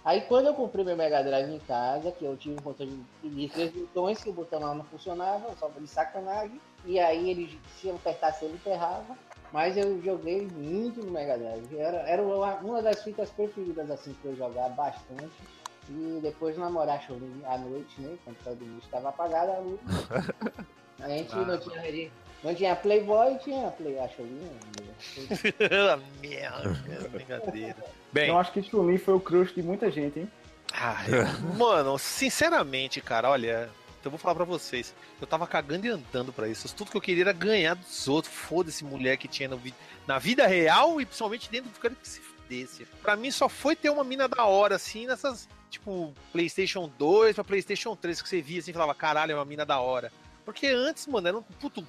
Aí quando eu comprei meu Mega Drive em casa, que eu tive um controle de três botões, que o botão lá não funcionava, só de sacanagem. E aí ele, se eu apertasse ele ferrava. Mas eu joguei muito no Mega Drive. Era, era uma, uma das fitas preferidas assim que eu jogava bastante. E depois namorar chorinho à noite, né? Quando todo mundo estava apagado a luz. A gente Ah, não tinha não tinha Playboy, tinha Play, a chorinha. Merda, brincadeira. Bem, Eu acho que Chun-Li foi o crush de muita gente, hein? Ai, mano, sinceramente, cara, olha, eu vou falar pra vocês. Eu tava cagando e andando pra isso. Tudo que eu queria era ganhar dos outros. Foda-se mulher que tinha no vi- na vida real e principalmente dentro do cara que se fudesse. Pra mim só foi ter uma mina da hora, assim, nessas, tipo, PlayStation 2 pra PlayStation 3, que você via assim e falava, caralho, é uma mina da hora. Porque antes, mano, era um puto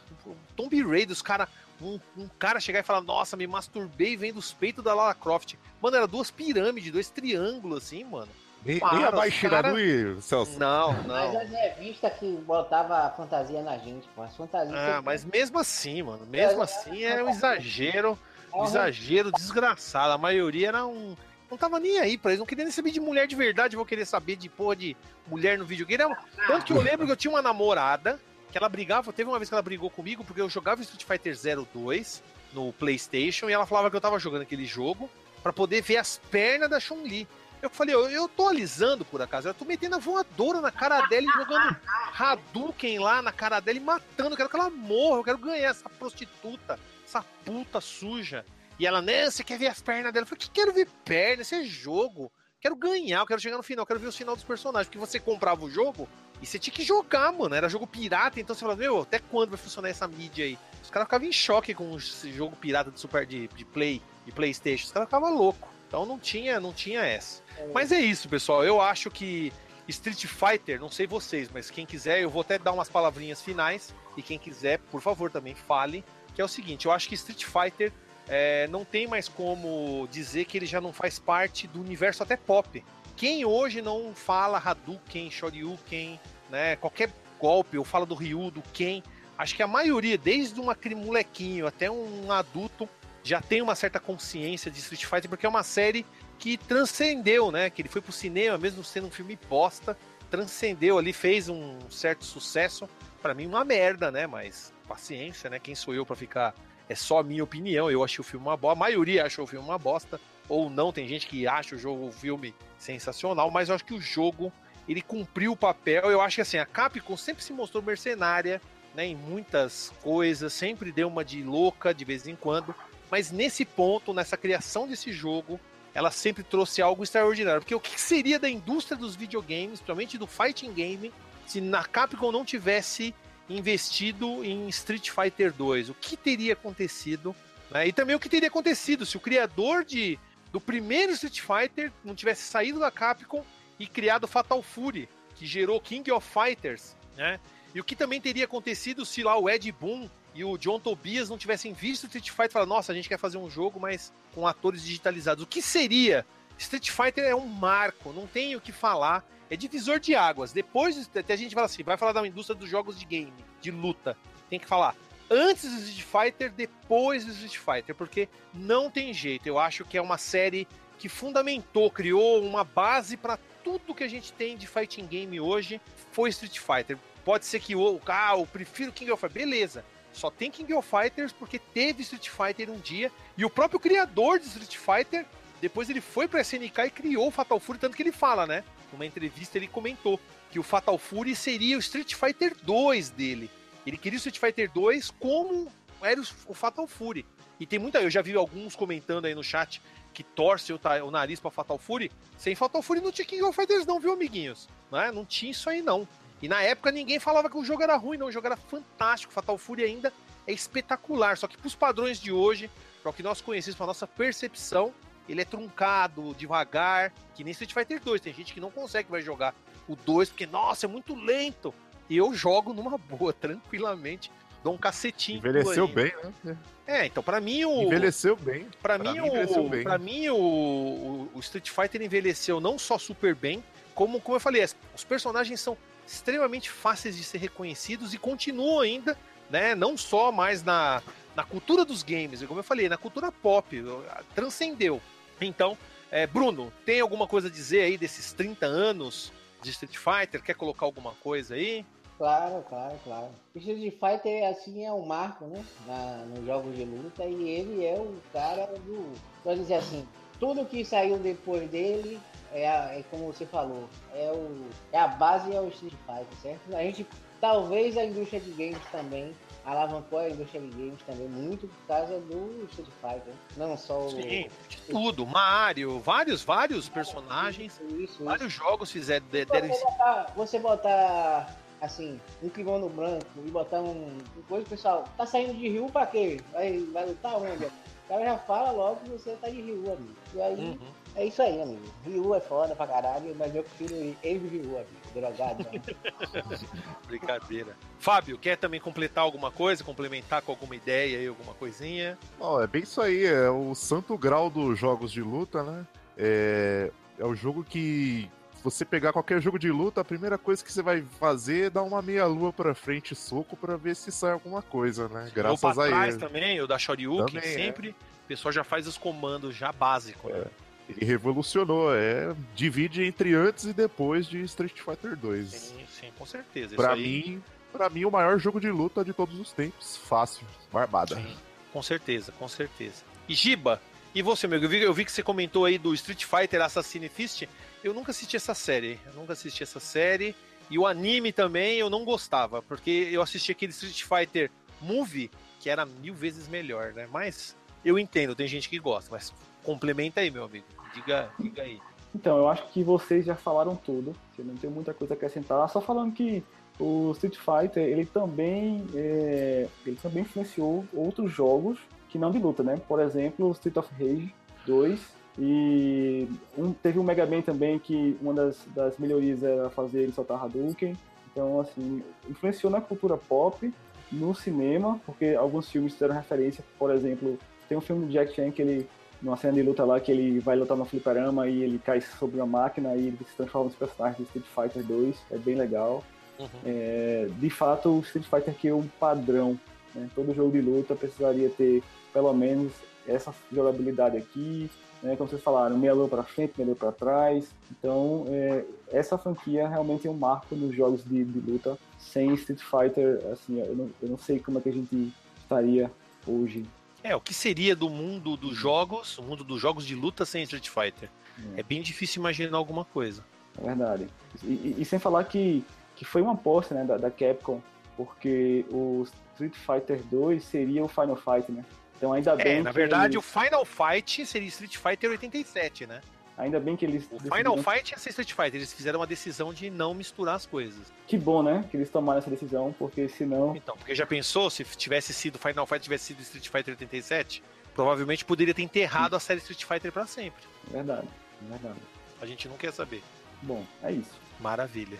Tomb Raider, os cara, um, um cara chegar e falar, nossa, me masturbei vendo os peitos da Lara Croft. Mano, era duas pirâmides, dois triângulos, assim, mano. Nem, Para, nem a os Baixira cara- do Celso. Não, Mas não. as revistas que botava a fantasia na gente, pô. As fantasias. Ah, mas mesmo assim, mano, mesmo assim é um exagero, É um exagero desgraçado. A maioria era um. Não tava nem aí pra eles, não queria nem saber de mulher de verdade, vou querer saber de porra de mulher no videogame. Tanto que eu lembro que eu tinha uma namorada que ela brigava, teve uma vez que ela brigou comigo porque eu jogava Street Fighter 02 no PlayStation e ela falava que eu tava jogando aquele jogo pra poder ver as pernas da Chun-Li. Eu falei, eu, eu tô alisando por acaso, eu tô metendo a voadora na cara dela e jogando Hadouken lá na cara dela e matando, eu quero que ela morra, eu quero ganhar essa prostituta, essa puta suja. E ela, né, você quer ver as pernas dela? Eu falei, que quero ver perna, esse é jogo. Quero ganhar, eu quero chegar no final, quero ver o final dos personagens. Porque você comprava o jogo e você tinha que jogar, mano. Era jogo pirata, então você falava, meu, até quando vai funcionar essa mídia aí? Os caras ficavam em choque com esse jogo pirata de Super de, de Play, de Playstation. Os caras ficavam loucos. Então não tinha, não tinha essa. Mas é isso, pessoal. Eu acho que Street Fighter, não sei vocês, mas quem quiser, eu vou até dar umas palavrinhas finais. E quem quiser, por favor, também fale. Que é o seguinte: eu acho que Street Fighter é, não tem mais como dizer que ele já não faz parte do universo até pop. Quem hoje não fala Hadouken, Shoryuken, né, qualquer golpe, ou fala do Ryu, do Ken, acho que a maioria, desde um molequinho até um adulto, já tem uma certa consciência de Street Fighter, porque é uma série que transcendeu, né? Que ele foi pro cinema, mesmo sendo um filme bosta, transcendeu ali, fez um certo sucesso. Pra mim, uma merda, né? Mas paciência, né? Quem sou eu pra ficar. É só minha opinião. Eu achei o filme uma bosta. A maioria achou o filme uma bosta. Ou não, tem gente que acha o jogo, o filme sensacional, mas eu acho que o jogo ele cumpriu o papel. Eu acho que assim, a Capcom sempre se mostrou mercenária né, em muitas coisas, sempre deu uma de louca de vez em quando, mas nesse ponto, nessa criação desse jogo, ela sempre trouxe algo extraordinário. Porque o que seria da indústria dos videogames, principalmente do fighting game, se na Capcom não tivesse investido em Street Fighter 2? O que teria acontecido? Né? E também o que teria acontecido se o criador de, do primeiro Street Fighter não tivesse saído da Capcom e criado Fatal Fury, que gerou King of Fighters, né? E o que também teria acontecido se lá o Ed Boon e o John Tobias não tivessem visto Street Fighter e falaram, nossa, a gente quer fazer um jogo, mas com atores digitalizados. O que seria? Street Fighter é um marco, não tem o que falar. É divisor de águas. Depois, até a gente fala assim, vai falar da indústria dos jogos de game, de luta. Tem que falar antes do Street Fighter, depois do Street Fighter, porque não tem jeito. Eu acho que é uma série que fundamentou, criou uma base para tudo que a gente tem de fighting game hoje. Foi Street Fighter. Pode ser que o, ah, eu prefiro King of Fighters, beleza. Só tem King of Fighters porque teve Street Fighter um dia e o próprio criador de Street Fighter depois ele foi pra SNK e criou o Fatal Fury, tanto que ele fala, né? Numa entrevista ele comentou que o Fatal Fury seria o Street Fighter 2 dele. Ele queria o Street Fighter 2 como era o Fatal Fury. E tem muita. Eu já vi alguns comentando aí no chat que torce o, o nariz pra Fatal Fury. Sem Fatal Fury não tinha King of Fighters, não, viu, amiguinhos? Não, é? não tinha isso aí, não. E na época ninguém falava que o jogo era ruim, não. O jogo era fantástico. Fatal Fury ainda é espetacular. Só que pros padrões de hoje, para o que nós conhecemos, pra nossa percepção, ele é truncado, devagar, que nem Street Fighter 2. Tem gente que não consegue vai jogar o 2 porque, nossa, é muito lento. E eu jogo numa boa, tranquilamente. Dou um cacetinho. Envelheceu bem, né? É, então para mim o envelheceu bem. Para mim, o para mim o, o, Street Fighter envelheceu não só super bem, como como eu falei, os personagens são extremamente fáceis de ser reconhecidos e continuam ainda, né, não só mais na na cultura dos games, como eu falei, na cultura pop, transcendeu. Então, é, Bruno, tem alguma coisa a dizer aí desses 30 anos de Street Fighter? Quer colocar alguma coisa aí? Claro, claro, claro. Street Fighter, assim, é um marco, né? Na, nos jogos de luta e ele é o cara do. Pode dizer assim, tudo que saiu depois dele é, é como você falou, é, o, é a base é o Street Fighter, certo? A gente, talvez a indústria de games também alavancou a indústria de games também muito por causa do Street Fighter. Não só Sim, o... tudo. Mario, vários, vários personagens, isso, isso, vários isso. jogos fizeram. Você, botar, você botar assim, um kimono branco e botar um, um coisa, pessoal, tá saindo de Rio pra quê? Vai, vai lutar onde? O cara já fala logo que você tá de Rio, amigo. E aí, uhum. é isso aí, amigo. Rio é foda pra caralho, mas eu prefiro ele Rio, amigo. Drogado. Brincadeira. Fábio, quer também completar alguma coisa? Complementar com alguma ideia aí, alguma coisinha? Oh, é bem isso aí, é o santo grau dos jogos de luta, né? É, é o jogo que você pegar qualquer jogo de luta, a primeira coisa que você vai fazer é dar uma meia-lua pra frente, soco, para ver se sai alguma coisa, né? Graças Ou pra a trás ele. também, o da Shoryuken, também, sempre. É. O pessoal já faz os comandos já básicos, né? Ele revolucionou, é. Divide entre antes e depois de Street Fighter 2. Sim, sim, com certeza. Pra aí... mim, para mim, o maior jogo de luta de todos os tempos. Fácil, barbada. Sim, com certeza, com certeza. E Giba, e você, meu? Eu vi, eu vi que você comentou aí do Street Fighter Assassin's Fist. Eu nunca assisti essa série. Eu nunca assisti essa série. E o anime também eu não gostava, porque eu assisti aquele Street Fighter Movie, que era mil vezes melhor, né? Mas eu entendo, tem gente que gosta, mas complementa aí, meu amigo. Diga, diga aí. Então, eu acho que vocês já falaram tudo. Eu não tenho muita coisa a acrescentar. Só falando que o Street Fighter, ele também, é, ele também influenciou outros jogos que não de luta, né? Por exemplo, Street of Rage 2 e um, teve um Mega Man também que uma das, das melhorias era fazer ele soltar Hadouken. Então, assim, influenciou na cultura pop, no cinema, porque alguns filmes fizeram referência, por exemplo, tem um filme do Jack Chan que ele, numa cena de luta lá, que ele vai lutar no fliperama e ele cai sobre uma máquina e ele se transforma nos personagens de Street Fighter 2, é bem legal. Uhum. É, de fato, o Street Fighter aqui é um padrão. Né? Todo jogo de luta precisaria ter pelo menos essa jogabilidade aqui, né, como vocês falaram, meia lua para frente, meia lua para trás. Então, é, essa franquia realmente é um marco nos jogos de, de, luta. Sem Street Fighter, assim, eu não, eu não sei como é que a gente estaria hoje. É, o que seria do mundo dos jogos, o mundo dos jogos de luta sem Street Fighter? É, é bem difícil imaginar alguma coisa. É verdade. E, e, e, sem falar que, que foi uma aposta né, da, da Capcom porque o Street Fighter 2 seria o Final Fight, né? Então ainda bem É, na verdade, o Final Fight seria Street Fighter 87, né? Ainda bem que eles O Final Fight ia ser Street Fighter. Eles fizeram uma decisão de não misturar as coisas. Que bom, né? Que eles tomaram essa decisão, porque senão Então, porque já pensou se tivesse sido Final Fight tivesse sido Street Fighter 87? Provavelmente poderia ter enterrado a série Street Fighter pra sempre. verdade, verdade. A gente não quer saber. Bom, é isso. Maravilha.